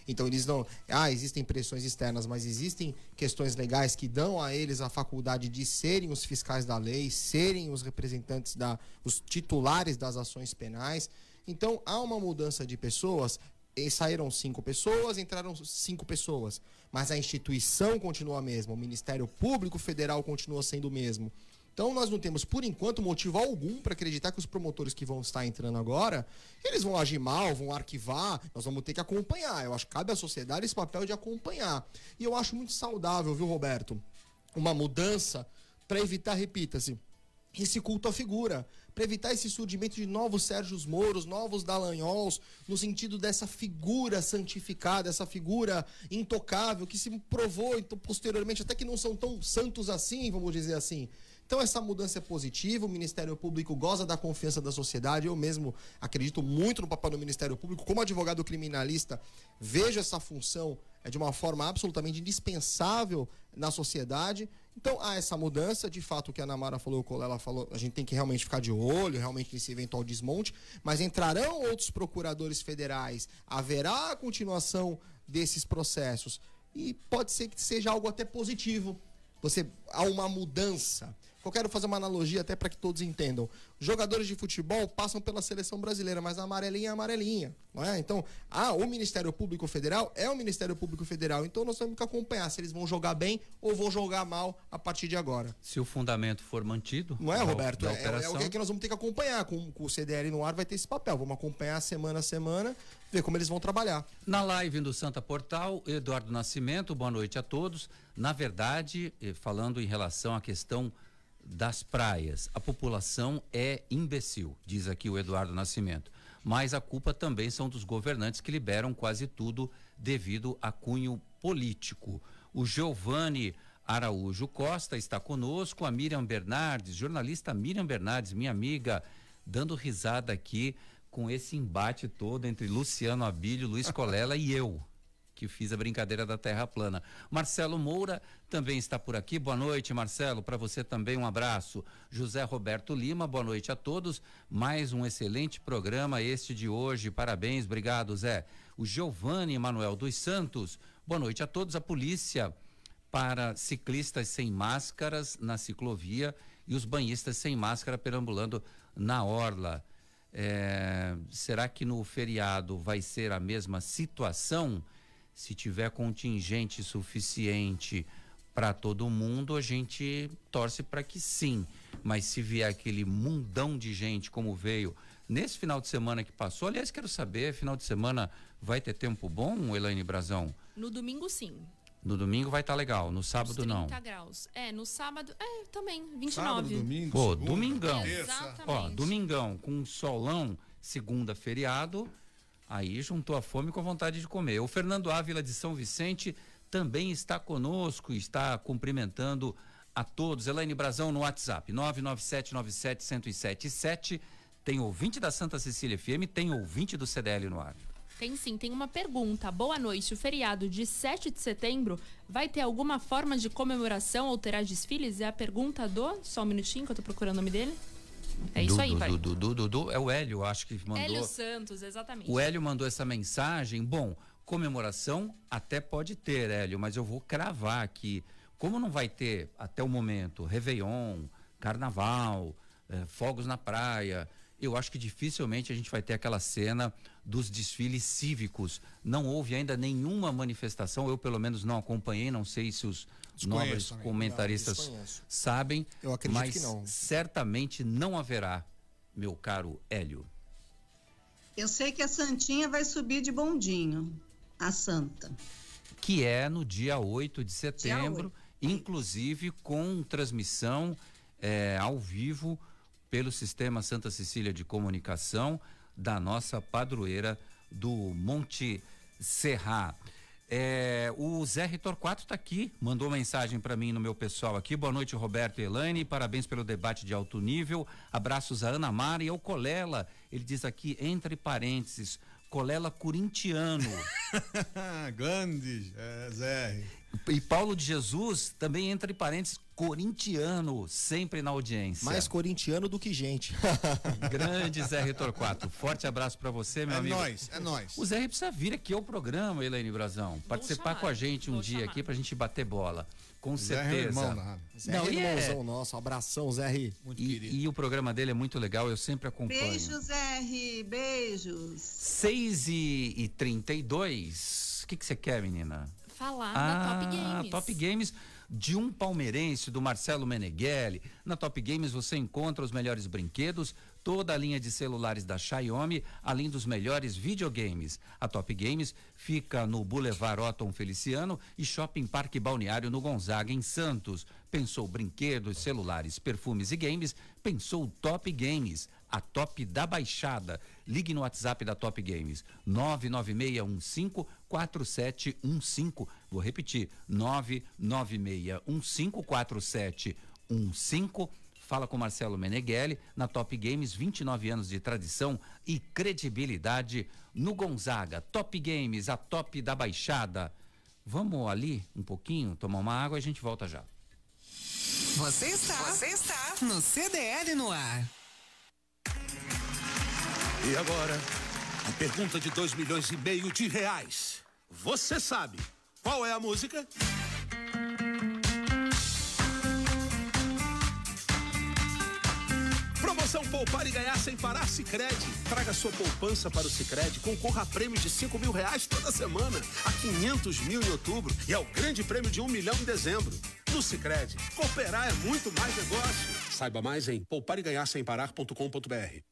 S7: Então eles não. Ah, existem pressões externas, mas existem questões legais que dão a eles a faculdade de serem os fiscais da lei, serem os representantes da. os titulares das ações penais. Então há uma mudança de pessoas. Saíram cinco pessoas, entraram cinco pessoas. Mas a instituição continua a mesma, o Ministério Público Federal continua sendo o mesmo. Então nós não temos, por enquanto, motivo algum para acreditar que os promotores que vão estar entrando agora, eles vão agir mal, vão arquivar, nós vamos ter que acompanhar. Eu acho que cabe à sociedade esse papel de acompanhar. E eu acho muito saudável, viu, Roberto? Uma mudança para evitar, repita-se, esse culto à figura, para evitar esse surgimento de novos Sérgios Moros, novos Dallagnol's, no sentido dessa figura santificada, essa figura intocável, que se provou então, posteriormente até que não são tão santos assim, vamos dizer assim. Então essa mudança é positiva, o Ministério Público goza da confiança da sociedade, eu mesmo acredito muito no papel do Ministério Público, como advogado criminalista, vejo essa função é, de uma forma absolutamente indispensável na sociedade. Então há essa mudança, de fato, o que a Namara falou, o Colela falou, a gente tem que realmente ficar de olho, realmente nesse eventual desmonte, mas entrarão outros procuradores federais, haverá a continuação desses processos e pode ser que seja algo até positivo. Você há uma mudança. Eu quero fazer uma analogia até para que todos entendam. Jogadores de futebol passam pela seleção brasileira, mas a amarelinha é amarelinha, não é? Então, ah, o Ministério Público Federal é o Ministério Público Federal, então nós temos que acompanhar se eles vão jogar bem ou vão jogar mal a partir de agora.
S4: Se o fundamento for mantido.
S7: Não é,
S4: da-
S7: Roberto?
S4: da
S7: É, é,
S4: operação,
S7: o que- que nós vamos ter que acompanhar. Com, com o CDL no ar vai ter esse papel. Vamos acompanhar semana a semana, ver como eles vão trabalhar.
S4: Na live do Santa Portal, Eduardo Nascimento, boa noite a todos. Na verdade, eh, falando em relação à questão das praias, a população é imbecil, diz aqui o Eduardo Nascimento. Mas a culpa também são dos governantes que liberam quase tudo devido a cunho político. O Giovanni Araújo Costa está conosco, a Miriam Bernardes, jornalista Miriam Bernardes, minha amiga, dando risada aqui com esse embate todo entre Luciano Abílio, Luiz Colela e eu, que fiz a brincadeira da Terra plana. Marcelo Moura também está por aqui. Boa noite, Marcelo. Para você também um abraço. José Roberto Lima, boa noite a todos. Mais um excelente programa este de hoje. Parabéns, obrigado, Zé. O Giovanni Manuel dos Santos, boa noite a todos. A polícia para ciclistas sem máscaras na ciclovia e os banhistas sem máscara perambulando na orla. É, será que no feriado vai ser a mesma situação? Se tiver contingente suficiente para todo mundo, a gente torce para que sim. Mas se vier aquele mundão de gente como veio nesse final de semana que passou, aliás, quero saber, final de semana vai ter tempo bom, Elaine Brazão?
S5: No domingo, sim.
S4: No domingo vai estar legal, no sábado
S5: 30
S4: não.
S5: graus. É, no sábado, é, também, 29.
S6: Sábado, domingo,
S4: Pô,
S6: segunda,
S4: domingão.
S6: terça.
S5: Exatamente.
S4: Ó, domingão com solão, segunda feriado, aí juntou a fome com a vontade de comer. O Fernando Ávila de São Vicente também está conosco, está cumprimentando a todos. Elaine Brazão no WhatsApp, 99797-1077. Tem ouvinte da Santa Cecília FM, tem ouvinte do CDL no ar.
S5: Tem sim, tem uma pergunta. Boa noite. O feriado de 7 de setembro vai ter alguma forma de comemoração ou terá desfiles? É a pergunta do. Só um minutinho que eu tô procurando o nome dele. É isso aí, pai.
S4: é o Hélio, acho que mandou.
S5: Hélio Santos, exatamente.
S4: O Hélio mandou essa mensagem. Bom, comemoração até pode ter, Hélio, mas eu vou cravar aqui. Como não vai ter até o momento Réveillon, Carnaval, eh, fogos na praia, eu acho que dificilmente a gente vai ter aquela cena dos desfiles cívicos. Não houve ainda nenhuma manifestação, eu pelo menos não acompanhei, não sei se os nobres
S6: também.
S4: comentaristas
S7: Não,
S4: sabem,
S7: Eu acredito
S4: mas
S7: que não.
S4: certamente não haverá, meu caro Hélio.
S8: Eu sei que a Santinha vai subir de bondinho, a Santa.
S4: que é no dia 8 de setembro,
S8: oito.
S4: inclusive com transmissão eh, ao vivo pelo sistema Santa Cecília de Comunicação da nossa padroeira do Monte Serra. Eh, o Zé Ritorquato está aqui, mandou mensagem para mim no meu pessoal aqui. Boa noite, Roberto e Elaine. Parabéns pelo debate de alto nível. Abraços a Ana Mara e ao Colela. Ele diz aqui, entre parênteses, Colela corintiano. (laughs)
S6: Grande, é, Zé.
S4: E Paulo de Jesus, também entre parênteses, corintiano, sempre na audiência.
S7: Mais corintiano do que gente. (laughs)
S4: Grande Zé Retorquato. Forte abraço pra você, meu
S6: É
S4: amigo.
S6: nóis, é nóis.
S4: O Zé precisa vir aqui ao programa, Elaine Brazão. Participar
S5: chamar,
S4: com a gente um
S5: vou
S4: dia
S5: chamar.
S4: aqui pra gente bater bola. Com
S6: Zé é
S4: certeza.
S6: irmão da rádio.
S7: Zé
S4: Não, e é-
S7: irmãozão nosso, abração, Zé Ri.
S6: Muito querido.
S4: E, e o programa dele é muito legal, eu sempre acompanho.
S8: Beijos, R. Beijos.
S4: 6 e, e 32 O que que você quer, menina?
S5: Falar da Top Games.
S4: Ah, Top Games de um palmeirense, do Marcelo Meneghelli. Na Top Games você encontra os melhores brinquedos, toda a linha de celulares da Xiaomi, além dos melhores videogames. A Top Games fica no Boulevard Otton Feliciano e Shopping Parque Balneário no Gonzaga, em Santos. Pensou brinquedos, celulares, perfumes e games? Pensou Top Games, a top da baixada. Ligue no WhatsApp da Top Games, 996154715. Vou repetir, 996154715. Fala com Marcelo Meneghelli, na Top Games, 29 anos de tradição e credibilidade no Gonzaga. Top Games, a top da baixada. Vamos ali um pouquinho, tomar uma água e a gente volta já.
S3: Você está, você está no CDL no ar.
S9: E agora, a pergunta de 2 milhões e meio de reais. Você sabe qual é a música? Promoção Poupar e Ganhar Sem Parar Cicred. Traga sua poupança para o Cicred, concorra a prêmios de 5 mil reais toda semana, a 500 mil em outubro e ao grande prêmio de 1 milhão em dezembro. No Cicred, cooperar é muito mais negócio. Saiba mais em poupareganharsemparar.com.br.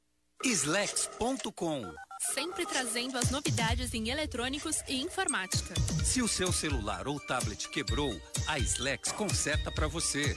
S10: Slex.com
S5: Sempre trazendo as novidades em eletrônicos e informática.
S10: Se o seu celular ou tablet quebrou, a Slex conserta para você.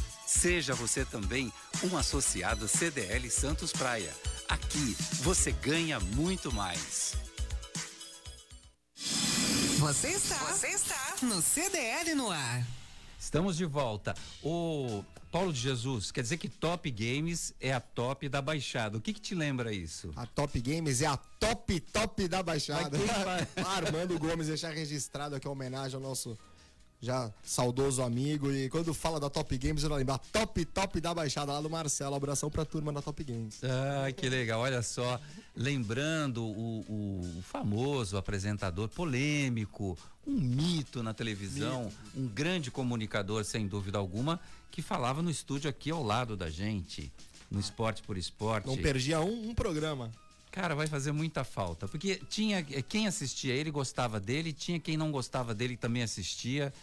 S10: Seja você também um associado CDL Santos Praia. Aqui você ganha muito mais.
S3: Você está, você está no CDL no ar.
S4: Estamos de volta. O Paulo de Jesus, quer dizer que Top Games é a top da Baixada. O que que te lembra isso?
S7: A Top Games é a top top da Baixada. (laughs) Armando Gomes deixar registrado aqui a homenagem ao nosso já saudoso amigo. E quando fala da Top Games, eu não lembro. A top top da Baixada lá do Marcelo. Abração pra turma da Top Games.
S4: Ah, que legal. Olha só, lembrando o, o- famoso apresentador polêmico, um mito na televisão, um grande comunicador, sem dúvida alguma, que falava no estúdio aqui ao lado da gente, no Esporte por Esporte.
S7: Não perdia um, um programa.
S4: Cara, vai fazer muita falta. Porque tinha quem assistia ele gostava dele, tinha quem não gostava dele também assistia.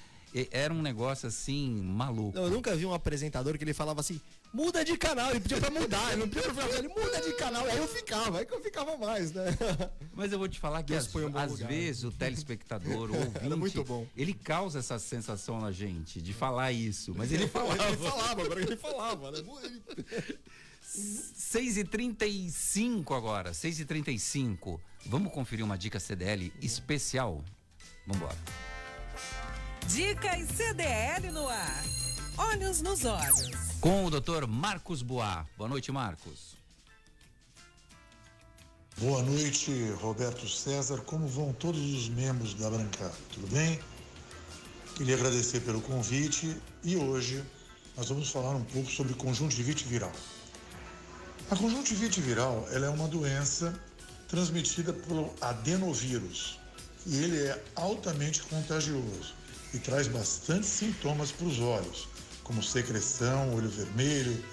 S4: Era um negócio assim, maluco.
S7: Eu nunca vi um apresentador que ele falava assim, muda de canal, ele pedia pra mudar, ele não pedia pra falar, ele muda de canal, aí eu ficava, aí que eu ficava mais, né? (laughs)
S4: Mas eu vou te falar que às,
S7: um
S4: às vezes o telespectador, o (laughs) ouvinte,
S7: muito bom.
S4: ele causa essa sensação na gente de falar isso. Mas ele (laughs) falava.
S7: ele falava, agora ele falava, né? Ele-
S4: 6 e 35 agora, 6 e 35 Vamos conferir uma dica CDL especial? Vambora.
S3: Dicas CDL no ar. Olhos nos olhos.
S4: Com o doutor Marcos Boá. Boa noite, Marcos.
S11: Boa noite, Roberto César. Como vão todos os membros da Brancada? Tudo bem? Queria agradecer pelo convite e hoje nós vamos falar um pouco sobre conjuntivite viral. A conjuntivite viral ela é uma doença transmitida pelo adenovírus e ele é altamente contagioso e traz bastante sintomas para os olhos, como secreção, olho vermelho,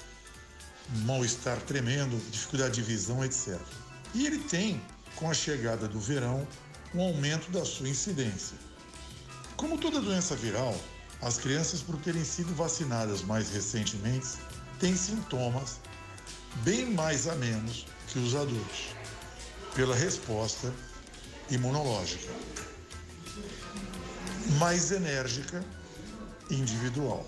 S11: mal-estar tremendo, dificuldade de visão, etc. E ele tem, com a chegada do verão, um aumento da sua incidência. Como toda doença viral, as crianças, por terem sido vacinadas mais recentemente, têm sintomas bem mais a menos que os adultos, pela resposta imunológica mais enérgica e individual.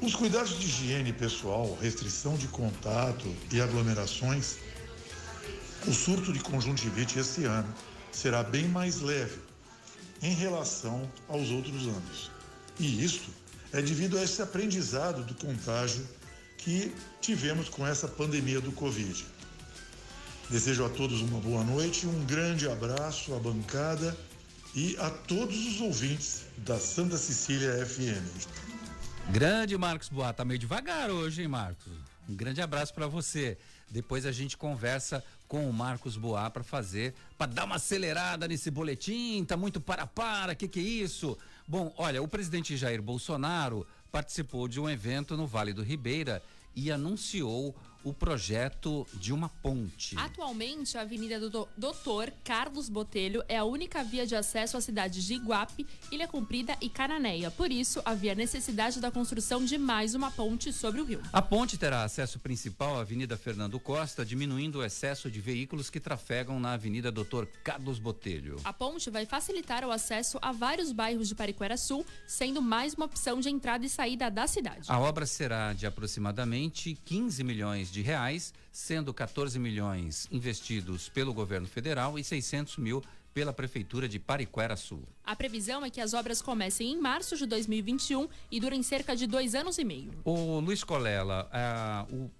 S11: Os cuidados de higiene pessoal, restrição de contato e aglomerações, o surto de conjuntivite esse ano será bem mais leve em relação aos outros anos. E isto é devido a esse aprendizado do contágio que tivemos com essa pandemia do Covid. Desejo a todos uma boa noite, um grande abraço à bancada e a todos os ouvintes da Santa Cecília FM.
S4: Grande Marcos Boá, tá meio devagar hoje, hein, Marcos? Um grande abraço para você. Depois a gente conversa com o Marcos Boá para fazer, para dar uma acelerada nesse boletim, tá muito para para, que que é isso? Bom, olha, o presidente Jair Bolsonaro participou de um evento no Vale do Ribeira e anunciou o projeto de uma ponte.
S5: Atualmente, a Avenida do Do- Doutor Carlos Botelho é a única via de acesso às cidades de Iguape, Ilha Comprida e Cananéia. Por isso, havia necessidade da construção de mais uma ponte sobre o rio.
S4: A ponte terá acesso principal à Avenida Fernando Costa, diminuindo o excesso de veículos que trafegam na Avenida Doutor Carlos Botelho.
S5: A ponte vai facilitar o acesso a vários bairros de Pariquera Sul, sendo mais uma opção de entrada e saída da cidade.
S4: A obra será de aproximadamente 15 milhões de reais, sendo 14 milhões investidos pelo governo federal e 600 mil pela prefeitura de Pariquera Sul.
S5: A previsão é que as obras comecem em março de 2021 e durem cerca de dois anos e meio.
S4: O Luiz Colela, ah, o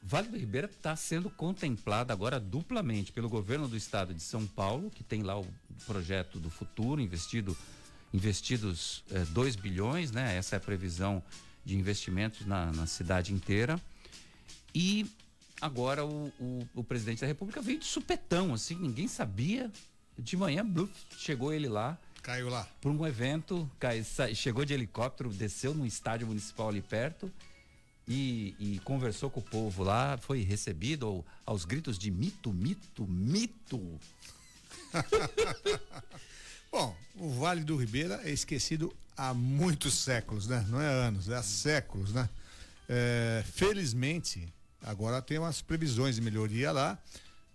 S4: Vale do Ribeira está sendo contemplado agora duplamente pelo governo do estado de São Paulo, que tem lá o projeto do futuro, investido, investidos 2 bilhões, né? Essa é a previsão de investimentos na, na cidade inteira. E agora o, o, o presidente da República veio de supetão, assim, ninguém sabia. De manhã, bluf, chegou ele lá.
S6: Caiu lá.
S4: Por um evento, cai, sa- chegou de helicóptero, desceu no estádio municipal ali perto e, e conversou com o povo lá. Foi recebido ao- aos gritos de mito, mito, mito. (laughs)
S6: Bom, o Vale do Ribeira é esquecido há muitos séculos, né? Não é anos, é há séculos, né? É, felizmente, agora tem umas previsões de melhoria lá.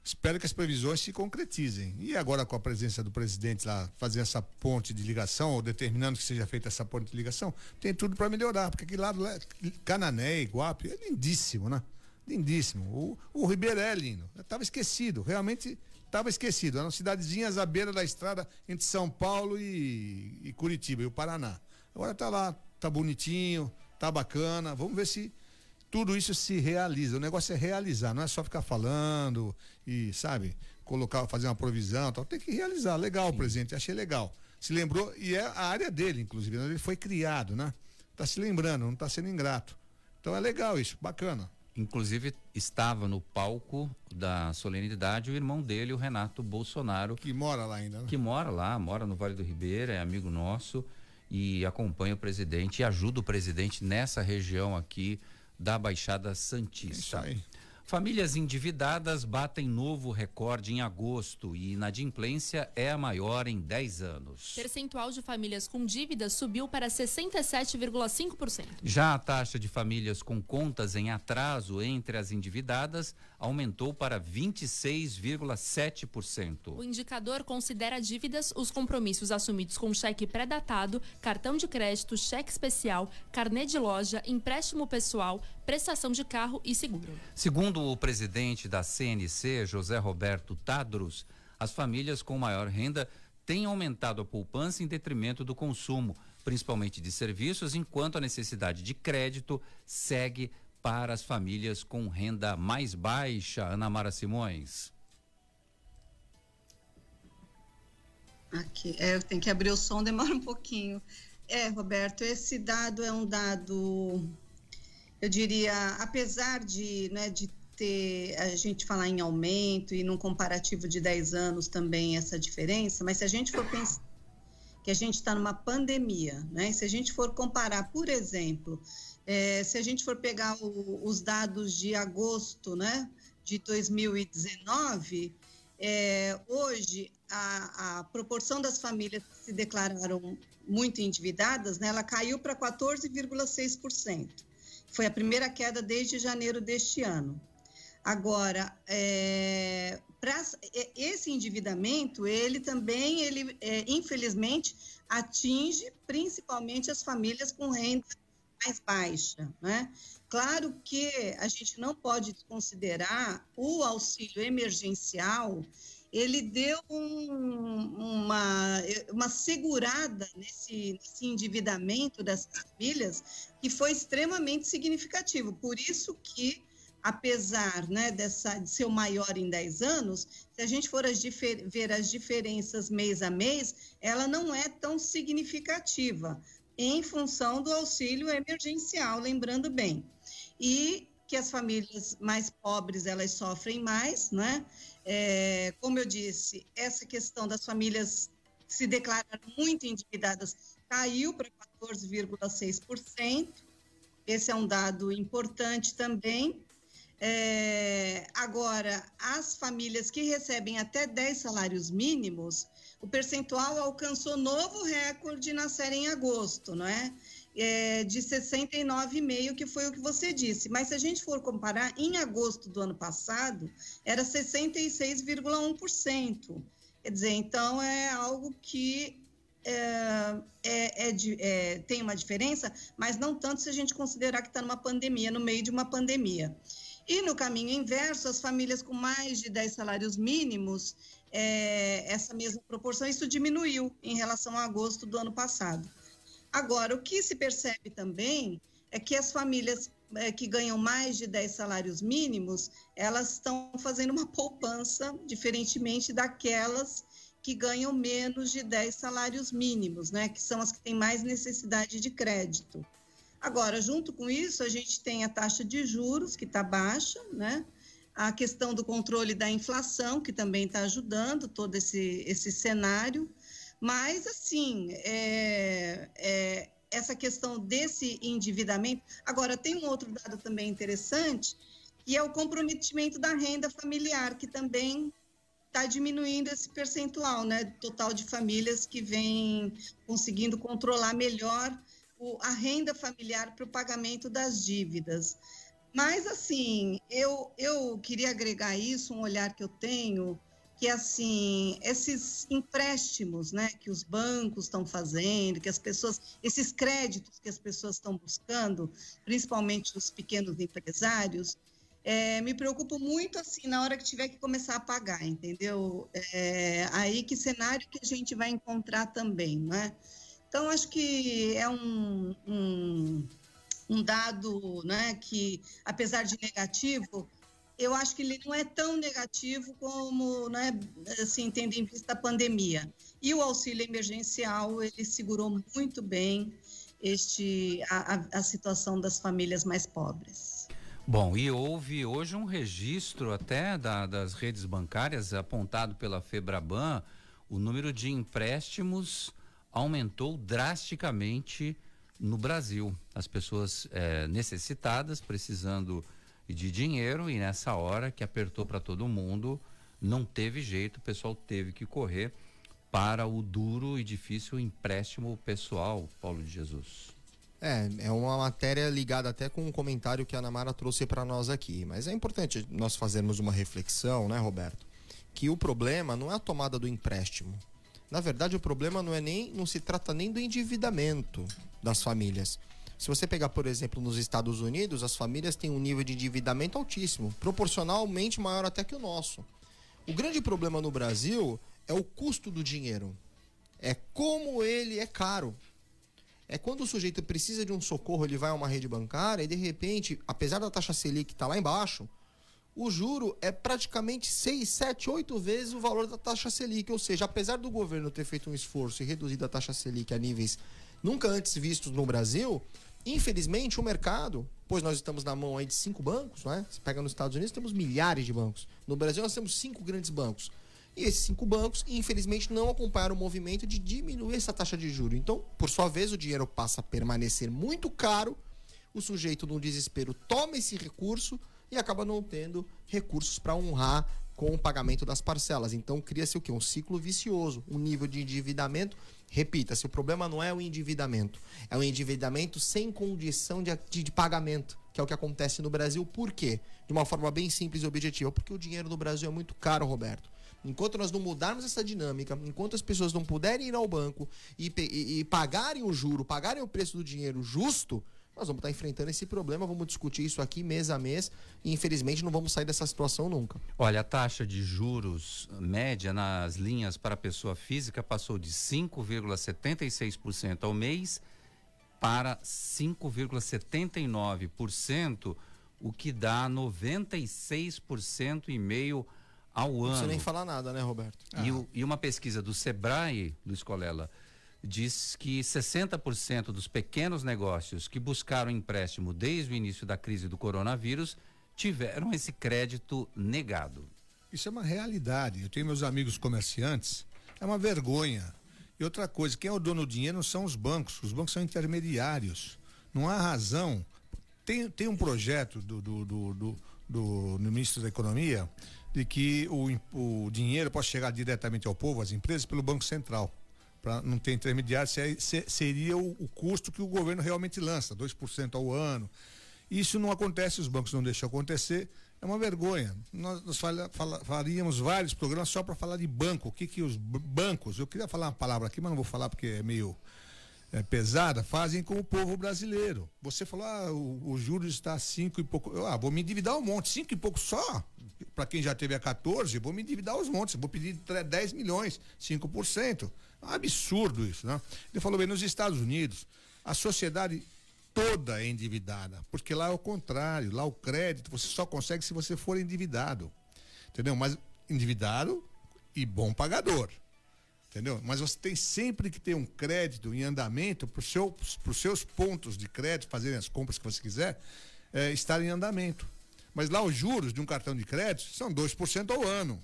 S6: Espero que as previsões se concretizem. E agora com a presença do presidente lá, fazer essa ponte de ligação, ou determinando que seja feita essa ponte de ligação, tem tudo para melhorar, porque aquele lado lá, Canané, Iguape, é lindíssimo, né? Lindíssimo. O, o Ribeira é lindo. Estava esquecido, realmente estava esquecido. Eram cidadezinhas à beira da estrada entre São Paulo e, e Curitiba, e o Paraná. Agora tá lá, tá bonitinho, tá bacana. Vamos ver se tudo isso se realiza. O negócio é realizar, não é só ficar falando e, sabe, colocar, fazer uma provisão, tal. Tem que realizar. Legal, o presidente, achei legal. Se lembrou, e é a área dele, inclusive, né? ele foi criado, né? Tá se lembrando, não tá sendo ingrato. Então é legal isso, bacana.
S4: Inclusive, estava no palco da solenidade o irmão dele, o Renato Bolsonaro.
S6: Que mora lá ainda, né?
S4: Que mora lá, mora no Vale do Ribeira, é amigo nosso e acompanha o presidente e ajuda o presidente nessa região aqui da Baixada Santista. Famílias endividadas batem novo recorde em agosto e inadimplência é a maior em 10 anos.
S5: Percentual de famílias com dívidas subiu para 67,5%.
S4: Já a taxa de famílias com contas em atraso entre as endividadas aumentou para 26,7%.
S5: O indicador considera dívidas os compromissos assumidos com cheque pré-datado, cartão de crédito, cheque especial, carnê de loja, empréstimo pessoal, prestação de carro e seguro.
S4: Segundo o presidente da CNC, José Roberto Tadros, as famílias com maior renda têm aumentado a poupança em detrimento do consumo, principalmente de serviços, enquanto a necessidade de crédito segue para as famílias com renda mais baixa. Ana Mara Simões.
S8: Aqui, é, eu tenho que abrir o som, demora um pouquinho. É, Roberto, esse dado é um dado, eu diria, apesar de, né, de ter a gente falar em aumento e num comparativo de 10 anos também essa diferença, mas se a gente for pensar que a gente está numa pandemia, né? Se a gente for comparar, por exemplo, eh, se a gente for pegar o- os dados de agosto, né, de 2019, eh, hoje a, a proporção das famílias que se declararam muito endividadas, né, ela caiu para 14,6%. Foi a primeira queda desde janeiro deste ano. Agora, é, pra- é, esse endividamento, ele também, ele, é, infelizmente, atinge principalmente as famílias com renda mais baixa, né? Claro que a gente não pode desconsiderar o auxílio emergencial, ele deu um- uma, uma segurada nesse, nesse endividamento das famílias que foi extremamente significativo. Por isso que apesar né, dessa, de ser o maior em 10 anos, se a gente for as ver as diferenças mês a mês, ela não é tão significativa, em função do auxílio emergencial, lembrando bem. E que as famílias mais pobres, elas sofrem mais, né? É, como eu disse, essa questão das famílias se declararam muito endividadas caiu para 14,6%. Esse é um dado importante também. É, agora, as famílias que recebem até 10 salários mínimos, o percentual alcançou novo recorde na série em agosto, não é? é de 69,5%, que foi o que você disse. Mas se a gente for comparar, em agosto do ano passado, era 66,1%. Quer dizer, então é algo que é, é, é, é, tem uma diferença, mas não tanto se a gente considerar que está numa pandemia, no meio de uma pandemia. E no caminho inverso, as famílias com mais de 10 salários mínimos, é, essa mesma proporção, isso diminuiu em relação a agosto do ano passado. Agora, o que se percebe também é que as famílias é, que ganham mais de 10 salários mínimos, elas estão fazendo uma poupança, diferentemente daquelas que ganham menos de 10 salários mínimos, né, que são as que têm mais necessidade de crédito. Agora, junto com isso, a gente tem a taxa de juros, que está baixa, né? A questão do controle da inflação, que também está ajudando todo esse, esse cenário. Mas, assim, é, é, essa questão desse endividamento. Agora, tem um outro dado também interessante, que é o comprometimento da renda familiar, que também está diminuindo esse percentual, né? Total de famílias que vêm conseguindo controlar melhor o, a renda familiar para o pagamento das dívidas. Mas, assim, eu, eu queria agregar isso, um olhar que eu tenho, que, assim, esses empréstimos, né, que os bancos estão fazendo, que as pessoas, esses créditos que as pessoas estão buscando, principalmente os pequenos empresários, é, me preocupo muito, assim, na hora que tiver que começar a pagar, entendeu? É, aí que cenário que a gente vai encontrar também, né? Então, acho que é um, um, um dado né, que, apesar de negativo, eu acho que ele não é tão negativo como, né, assim, tendo em vista a pandemia. E o auxílio emergencial, ele segurou muito bem este, a, a situação das famílias mais pobres.
S4: Bom, e houve hoje um registro até da, das redes bancárias apontado pela Febraban, o número de empréstimos aumentou drasticamente no Brasil. As pessoas é, necessitadas, precisando de dinheiro, e nessa hora que apertou para todo mundo, não teve jeito, o pessoal teve que correr para o duro e difícil empréstimo pessoal, Paulo de Jesus.
S7: É, é uma matéria ligada até com um comentário que a Ana Mara trouxe para nós aqui. Mas é importante nós fazermos uma reflexão, né, Roberto? Que o problema não é a tomada do empréstimo. Na verdade, o problema não é nem, não se trata nem do endividamento das famílias. Se você pegar, por exemplo, nos Estados Unidos, as famílias têm um nível de endividamento altíssimo, proporcionalmente maior até que o nosso. O grande problema no Brasil é o custo do dinheiro. É como ele é caro. É quando o sujeito precisa de um socorro, ele vai a uma rede bancária e de repente, apesar da taxa Selic estar tá lá embaixo, o juro é praticamente 6, 7, 8 vezes o valor da taxa Selic. Ou seja, apesar do governo ter feito um esforço e reduzido a taxa Selic a níveis nunca antes vistos no Brasil, infelizmente o mercado, pois nós estamos na mão aí de cinco bancos, né? Você pega nos Estados Unidos, temos milhares de bancos. No Brasil nós temos cinco grandes bancos. E esses cinco bancos, infelizmente, não acompanharam o movimento de diminuir essa taxa de juro. Então, por sua vez, o dinheiro passa a permanecer muito caro. O sujeito, no desespero, toma esse recurso e acaba não tendo recursos para honrar com o pagamento das parcelas. Então cria-se o que? Um ciclo vicioso, um nível de endividamento. Repita-se, o problema não é o endividamento, é o endividamento sem condição de, de, de, pagamento, que é o que acontece no Brasil. Por quê? De uma forma bem simples e objetiva. Porque o dinheiro no Brasil é muito caro, Roberto. Enquanto nós não mudarmos essa dinâmica, enquanto as pessoas não puderem ir ao banco e, e, e pagarem o juro, pagarem o preço do dinheiro justo, nós vamos estar enfrentando esse problema, vamos discutir isso aqui mês a mês e infelizmente não vamos sair dessa situação nunca.
S4: Olha, a taxa de juros média nas linhas para pessoa física passou de 5,76% ao mês para 5,79%, o que dá 96% e meio ao ano. Não precisa
S7: nem falar nada, né, Roberto?
S4: E, ah. e uma pesquisa do Sebrae, Luiz Colela, diz que 60% dos pequenos negócios que buscaram empréstimo desde o início da crise do coronavírus tiveram esse crédito negado.
S6: Isso é uma realidade. Eu tenho meus amigos comerciantes, é uma vergonha. E outra coisa, quem é o dono do dinheiro são os bancos, os bancos são intermediários. Não há razão. Tem, tem um projeto do, do, do, do do, ministro da Economia de que o, o dinheiro pode chegar diretamente ao povo, às empresas, pelo Banco Central. Para não ter intermediário, se- seria o, o custo que o governo realmente lança, 2% ao ano. Isso não acontece, os bancos não deixam acontecer. É uma vergonha. Nós, nós fala- fala- faríamos vários programas só para falar de banco. O que, que os bancos, eu queria falar uma palavra aqui, mas não vou falar porque é meio é, pesada, fazem com o povo brasileiro. Você falou, ah, o, o juros está cinco e pouco. Eu, ah, vou me endividar um monte, cinco e pouco só. Para quem já teve a 14, vou me endividar os montes, vou pedir tre- 10 milhões, 5%. É absurdo isso, né? Ele falou bem, nos Estados Unidos, a sociedade toda é endividada, porque lá é o contrário, lá o crédito você só consegue se você for endividado. Entendeu? Mas endividado e bom pagador. Entendeu? Mas você tem sempre que ter um crédito em andamento para os seus pontos de crédito, fazerem as compras que você quiser, eh, estar em andamento. Mas lá os juros de um cartão de crédito são 2% ao ano.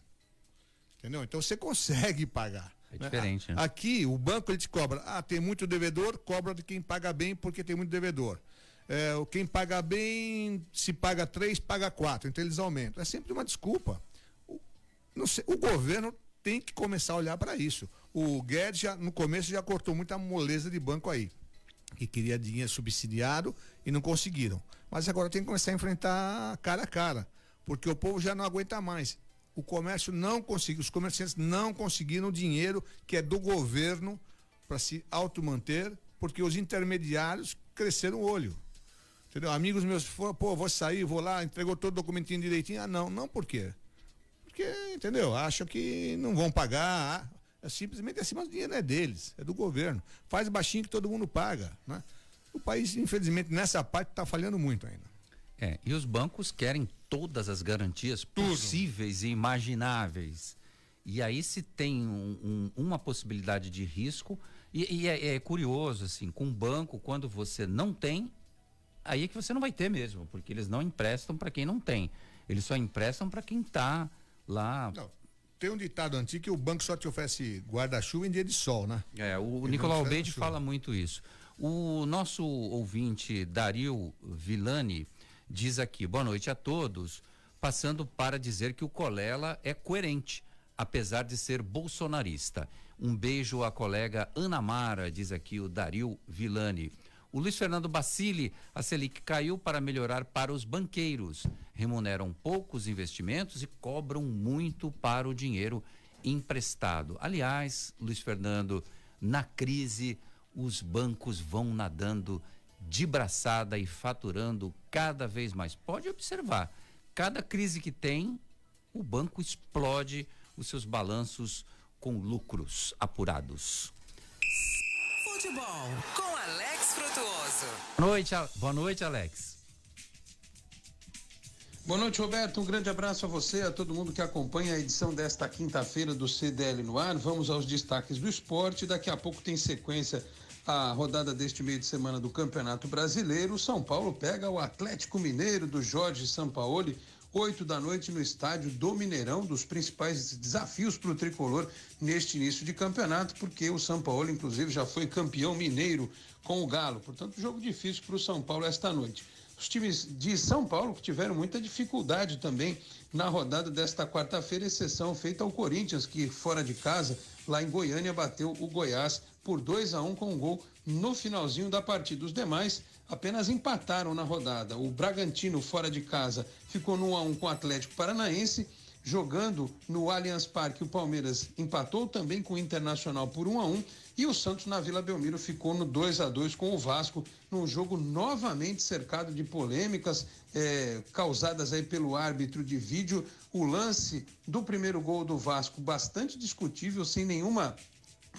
S6: Entendeu? Então você consegue pagar.
S4: É diferente, né?
S6: Aqui o banco ele te cobra, ah, tem muito devedor, cobra de quem paga bem porque tem muito devedor. É, quem paga bem, se paga três, paga quatro, então eles aumentam. É sempre uma desculpa. O, não sei, o governo tem que começar a olhar para isso. O Guedes já, no começo já cortou muita moleza de banco aí, que queria dinheiro subsidiado e não conseguiram. Mas agora tem que começar a enfrentar cara a cara, porque o povo já não aguenta mais. O comércio não conseguiu, os comerciantes não conseguiram dinheiro que é do governo para se automanter, porque os intermediários cresceram o olho. Entendeu? Amigos meus foram, pô, vou sair, vou lá, entregou todo o documentinho direitinho. Ah, não, não por quê? Porque, entendeu? Acham que não vão pagar. ah, É simplesmente assim, mas o dinheiro não é deles, é do governo. Faz baixinho que todo mundo paga. Né? O país, infelizmente, nessa parte está falhando muito ainda.
S4: É, e os bancos querem todas as garantias possíveis e imagináveis. E aí se tem um- um- uma possibilidade de risco, e, e é, é curioso, assim, com um banco, quando você não tem, aí é que você não vai ter mesmo, porque eles não emprestam para quem não tem. Eles só emprestam para quem está lá.
S6: Não, tem um ditado antigo que o banco só te oferece guarda-chuva em dia de sol, né?
S4: É, o
S6: Ele
S4: Nicolau
S6: chuva.
S4: fala muito isso. O nosso ouvinte Dario Villani diz aqui: boa noite a todos. Passando para dizer que o Colela é coerente, apesar de ser bolsonarista. Um beijo à colega Ana Mara, diz aqui o Dario Villani. O Luiz Fernando Bacilli, a Selic caiu para melhorar para os banqueiros. Remuneram poucos investimentos e cobram muito para o dinheiro emprestado. Aliás, Luiz Fernando, na crise, os bancos vão nadando de braçada e faturando cada vez mais. Pode observar, cada crise que tem, o banco explode os seus balanços com lucros apurados.
S3: Futebol com Alex Frutuoso.
S4: Boa noite, boa noite, Alex.
S12: Boa noite, Roberto. Um grande abraço a você, a todo mundo que acompanha a edição desta quinta-feira do CDL no ar. Vamos aos destaques do esporte. Daqui a pouco tem sequência a rodada deste meio de semana do Campeonato Brasileiro. O São Paulo pega o Atlético Mineiro do Jorge Sampaoli, oito da noite no estádio do Mineirão, dos principais desafios para o tricolor neste início de campeonato, porque o São Paulo, inclusive, já foi campeão mineiro com o Galo. Portanto, jogo difícil para o São Paulo esta noite. Os times de São Paulo que tiveram muita dificuldade também na rodada desta quarta-feira, exceção feita ao Corinthians, que fora de casa, lá em Goiânia, bateu o Goiás por 2 a 1 com um gol no finalzinho da partida. Os demais apenas empataram na rodada. O Bragantino, fora de casa, ficou no 1 a 1 com o Atlético Paranaense. Jogando no Allianz Parque, o Palmeiras empatou também com o Internacional por 1 a 1 e o Santos na Vila Belmiro ficou no 2 a 2 com o Vasco, num jogo novamente cercado de polêmicas eh, causadas aí pelo árbitro de vídeo. O lance do primeiro gol do Vasco bastante discutível, sem nenhuma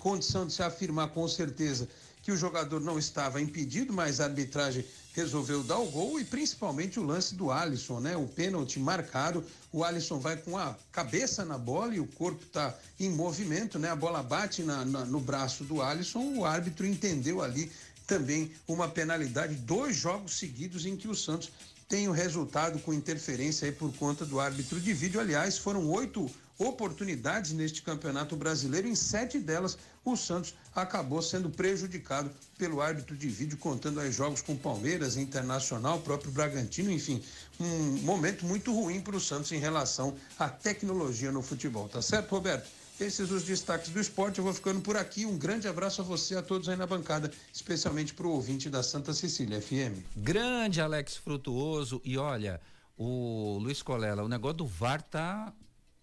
S12: condição de se afirmar com certeza que o jogador não estava impedido, mas a arbitragem resolveu dar o gol e principalmente o lance do Alisson, né? O pênalti marcado, o Alisson vai com a cabeça na bola e o corpo está em movimento, né? A bola bate na- na- no braço do Alisson, o árbitro entendeu ali também uma penalidade, dois jogos seguidos em que o Santos tem o resultado com interferência aí por conta do árbitro de vídeo. Aliás, foram oito oportunidades neste campeonato brasileiro. Em sete delas, o Santos acabou sendo prejudicado pelo árbitro de vídeo, contando aí jogos com Palmeiras, Internacional, próprio Bragantino, enfim, um momento muito ruim para o Santos em relação à tecnologia no futebol. Tá certo, Roberto? Esses os destaques do esporte. Eu vou ficando por aqui. Um grande abraço a você, a todos aí na bancada, especialmente para o ouvinte da Santa Cecília FM.
S4: Grande Alex Frutuoso. E olha, o Luiz Colela, o negócio do VAR tá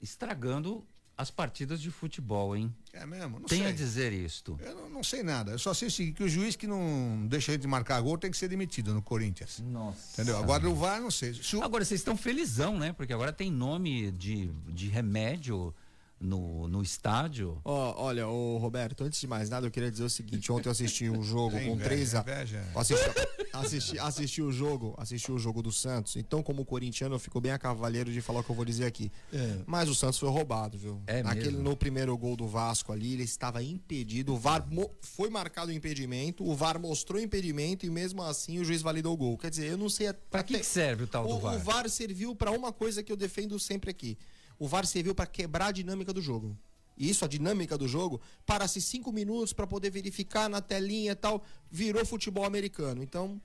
S4: estragando as partidas de futebol, hein?
S6: É mesmo? Não
S4: Tem
S6: sei.
S4: a dizer isto.
S6: Eu não, não sei nada. Eu só sei o seguinte, que o juiz que não deixa a gente marcar gol tem que ser demitido no Corinthians.
S4: Nossa.
S6: Entendeu? Agora o VAR, não sei. Se o-
S4: Agora vocês estão felizão, né? Porque agora tem nome de, de remédio no, no estádio.
S7: Ó, olha, o Roberto, antes de mais nada, eu queria dizer o seguinte: ontem eu assisti um jogo com três a... Assisti, assisti, assisti o jogo, assisti o jogo do Santos. Então, como corintiano, eu fico bem a cavaleiro de falar o que eu vou dizer aqui. Mas o Santos foi roubado, viu?
S4: É
S7: Naquele,
S4: mesmo?
S7: no primeiro gol do Vasco ali, ele estava impedido. O VAR mo- foi marcado o impedimento, o VAR mostrou o impedimento e mesmo assim o juiz validou o gol. Quer dizer, eu não sei
S4: Pra que, que serve o tal do
S7: o,
S4: VAR?
S7: o VAR serviu para uma coisa que eu defendo sempre aqui. O VAR serviu para quebrar a dinâmica do jogo. E Isso, a dinâmica do jogo, para-se cinco minutos para poder verificar na telinha e tal, virou futebol americano. Então,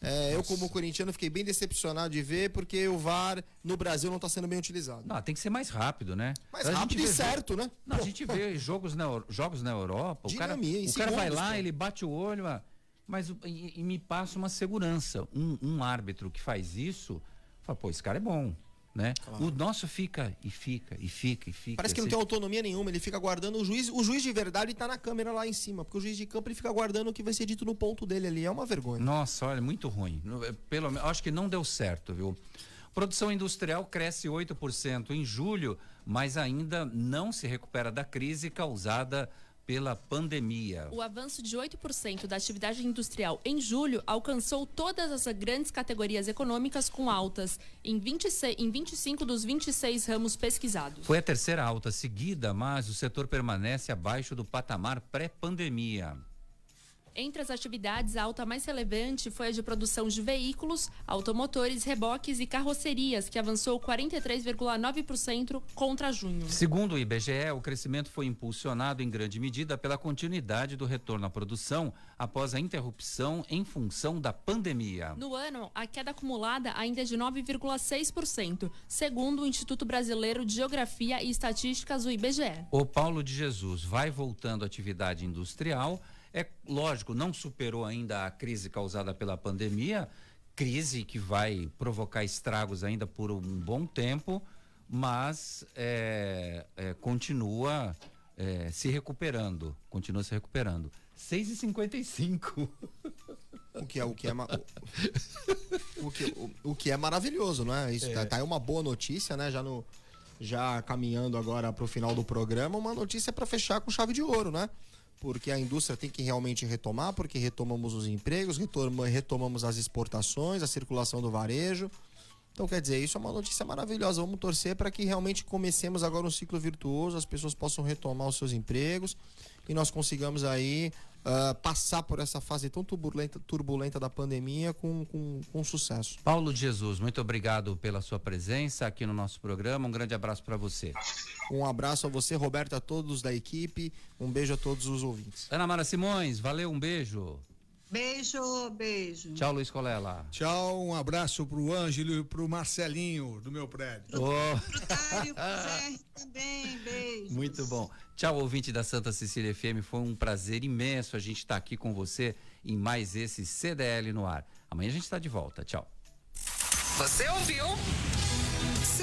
S7: é, eu como corintiano fiquei bem decepcionado de ver, porque o VAR no Brasil não está sendo bem utilizado.
S4: Não, tem que ser mais rápido, né?
S7: Mais
S4: gente
S7: rápido e certo, né?
S4: Não, a gente vê jogos na, jogos na Europa, o cara, o cara vai
S7: segundos,
S4: lá,
S7: pô.
S4: ele bate o olho, ah, mas e, e me passa uma segurança. Um, um árbitro que faz isso, fala, pô, esse cara é bom, né? O nosso fica e fica e fica e fica.
S7: Parece que não tem autonomia nenhuma, ele fica guardando o juiz. O juiz de verdade tá na câmera lá em cima, porque o juiz de campo ele fica guardando o que vai ser dito no ponto dele ali. É uma vergonha.
S4: Nossa, olha, muito ruim. É, Pelo menos, acho que não deu certo, viu? Produção industrial cresce 8% em julho, mas ainda não se recupera da crise causada pela pandemia.
S5: O avanço de 8% da atividade industrial em julho alcançou todas as grandes categorias econômicas com altas em, 26, em 25 dos 26 ramos pesquisados.
S4: Foi a terceira alta seguida, mas o setor permanece abaixo do patamar pré-pandemia.
S5: Entre as atividades, a alta mais relevante foi a de produção de veículos, automotores, reboques e carrocerias, que avançou 43,9% contra junho.
S4: Segundo o IBGE, o crescimento foi impulsionado em grande medida pela continuidade do retorno à produção após a interrupção em função da pandemia.
S5: No ano, a queda acumulada ainda é de 9,6%, segundo o Instituto Brasileiro de Geografia e Estatísticas, o IBGE.
S4: O Paulo de Jesus vai voltando à atividade industrial. É lógico, não superou ainda a crise causada pela pandemia, crise que vai provocar estragos ainda por um bom tempo, mas é, é, continua é, se recuperando. Continua se recuperando. 6,55. (laughs)
S7: O que é, o que é, o, o que, o, o que é maravilhoso, não é? Isso tá, tá aí uma boa notícia, né? Já no já caminhando agora para o final do programa, uma notícia para fechar com chave de ouro, né? Porque a indústria tem que realmente retomar, porque retomamos os empregos, retoma- retomamos as exportações, a circulação do varejo. Então, quer dizer, isso é uma notícia maravilhosa. Vamos torcer para que realmente comecemos agora um ciclo virtuoso, as pessoas possam retomar os seus empregos e nós consigamos aí ah, passar por essa fase tão turbulenta, turbulenta da pandemia com, com, com sucesso.
S4: Paulo de Jesus, muito obrigado pela sua presença aqui no nosso programa. Um grande abraço para você.
S7: Um abraço a você, Roberto, a todos da equipe. Um beijo a todos os ouvintes.
S4: Ana Mara Simões, valeu, um beijo.
S8: Beijo, beijo.
S4: Tchau, Luiz Colela.
S6: Tchau, um abraço pro Ângelo e pro Marcelinho do meu prédio.
S4: Ô,
S8: Dário, pro Zé também, beijo.
S4: muito bom. Tchau, ouvinte da Santa Cecília FM. Foi um prazer imenso a gente estar aqui com você em mais esse CDL no ar. Amanhã a gente está de volta. Tchau.
S3: Você ouviu?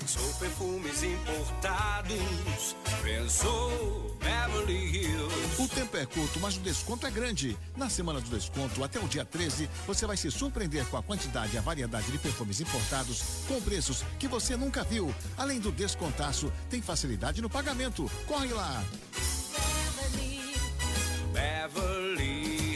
S13: Pensou perfumes importados, pensou Beverly Hills.
S14: O tempo é curto, mas o desconto é grande. Na semana do desconto, até o dia 13, você vai se surpreender com a quantidade e a variedade de perfumes importados com preços que você nunca viu. Além do descontaço, tem facilidade no pagamento. Corre lá! Beverly. Beverly.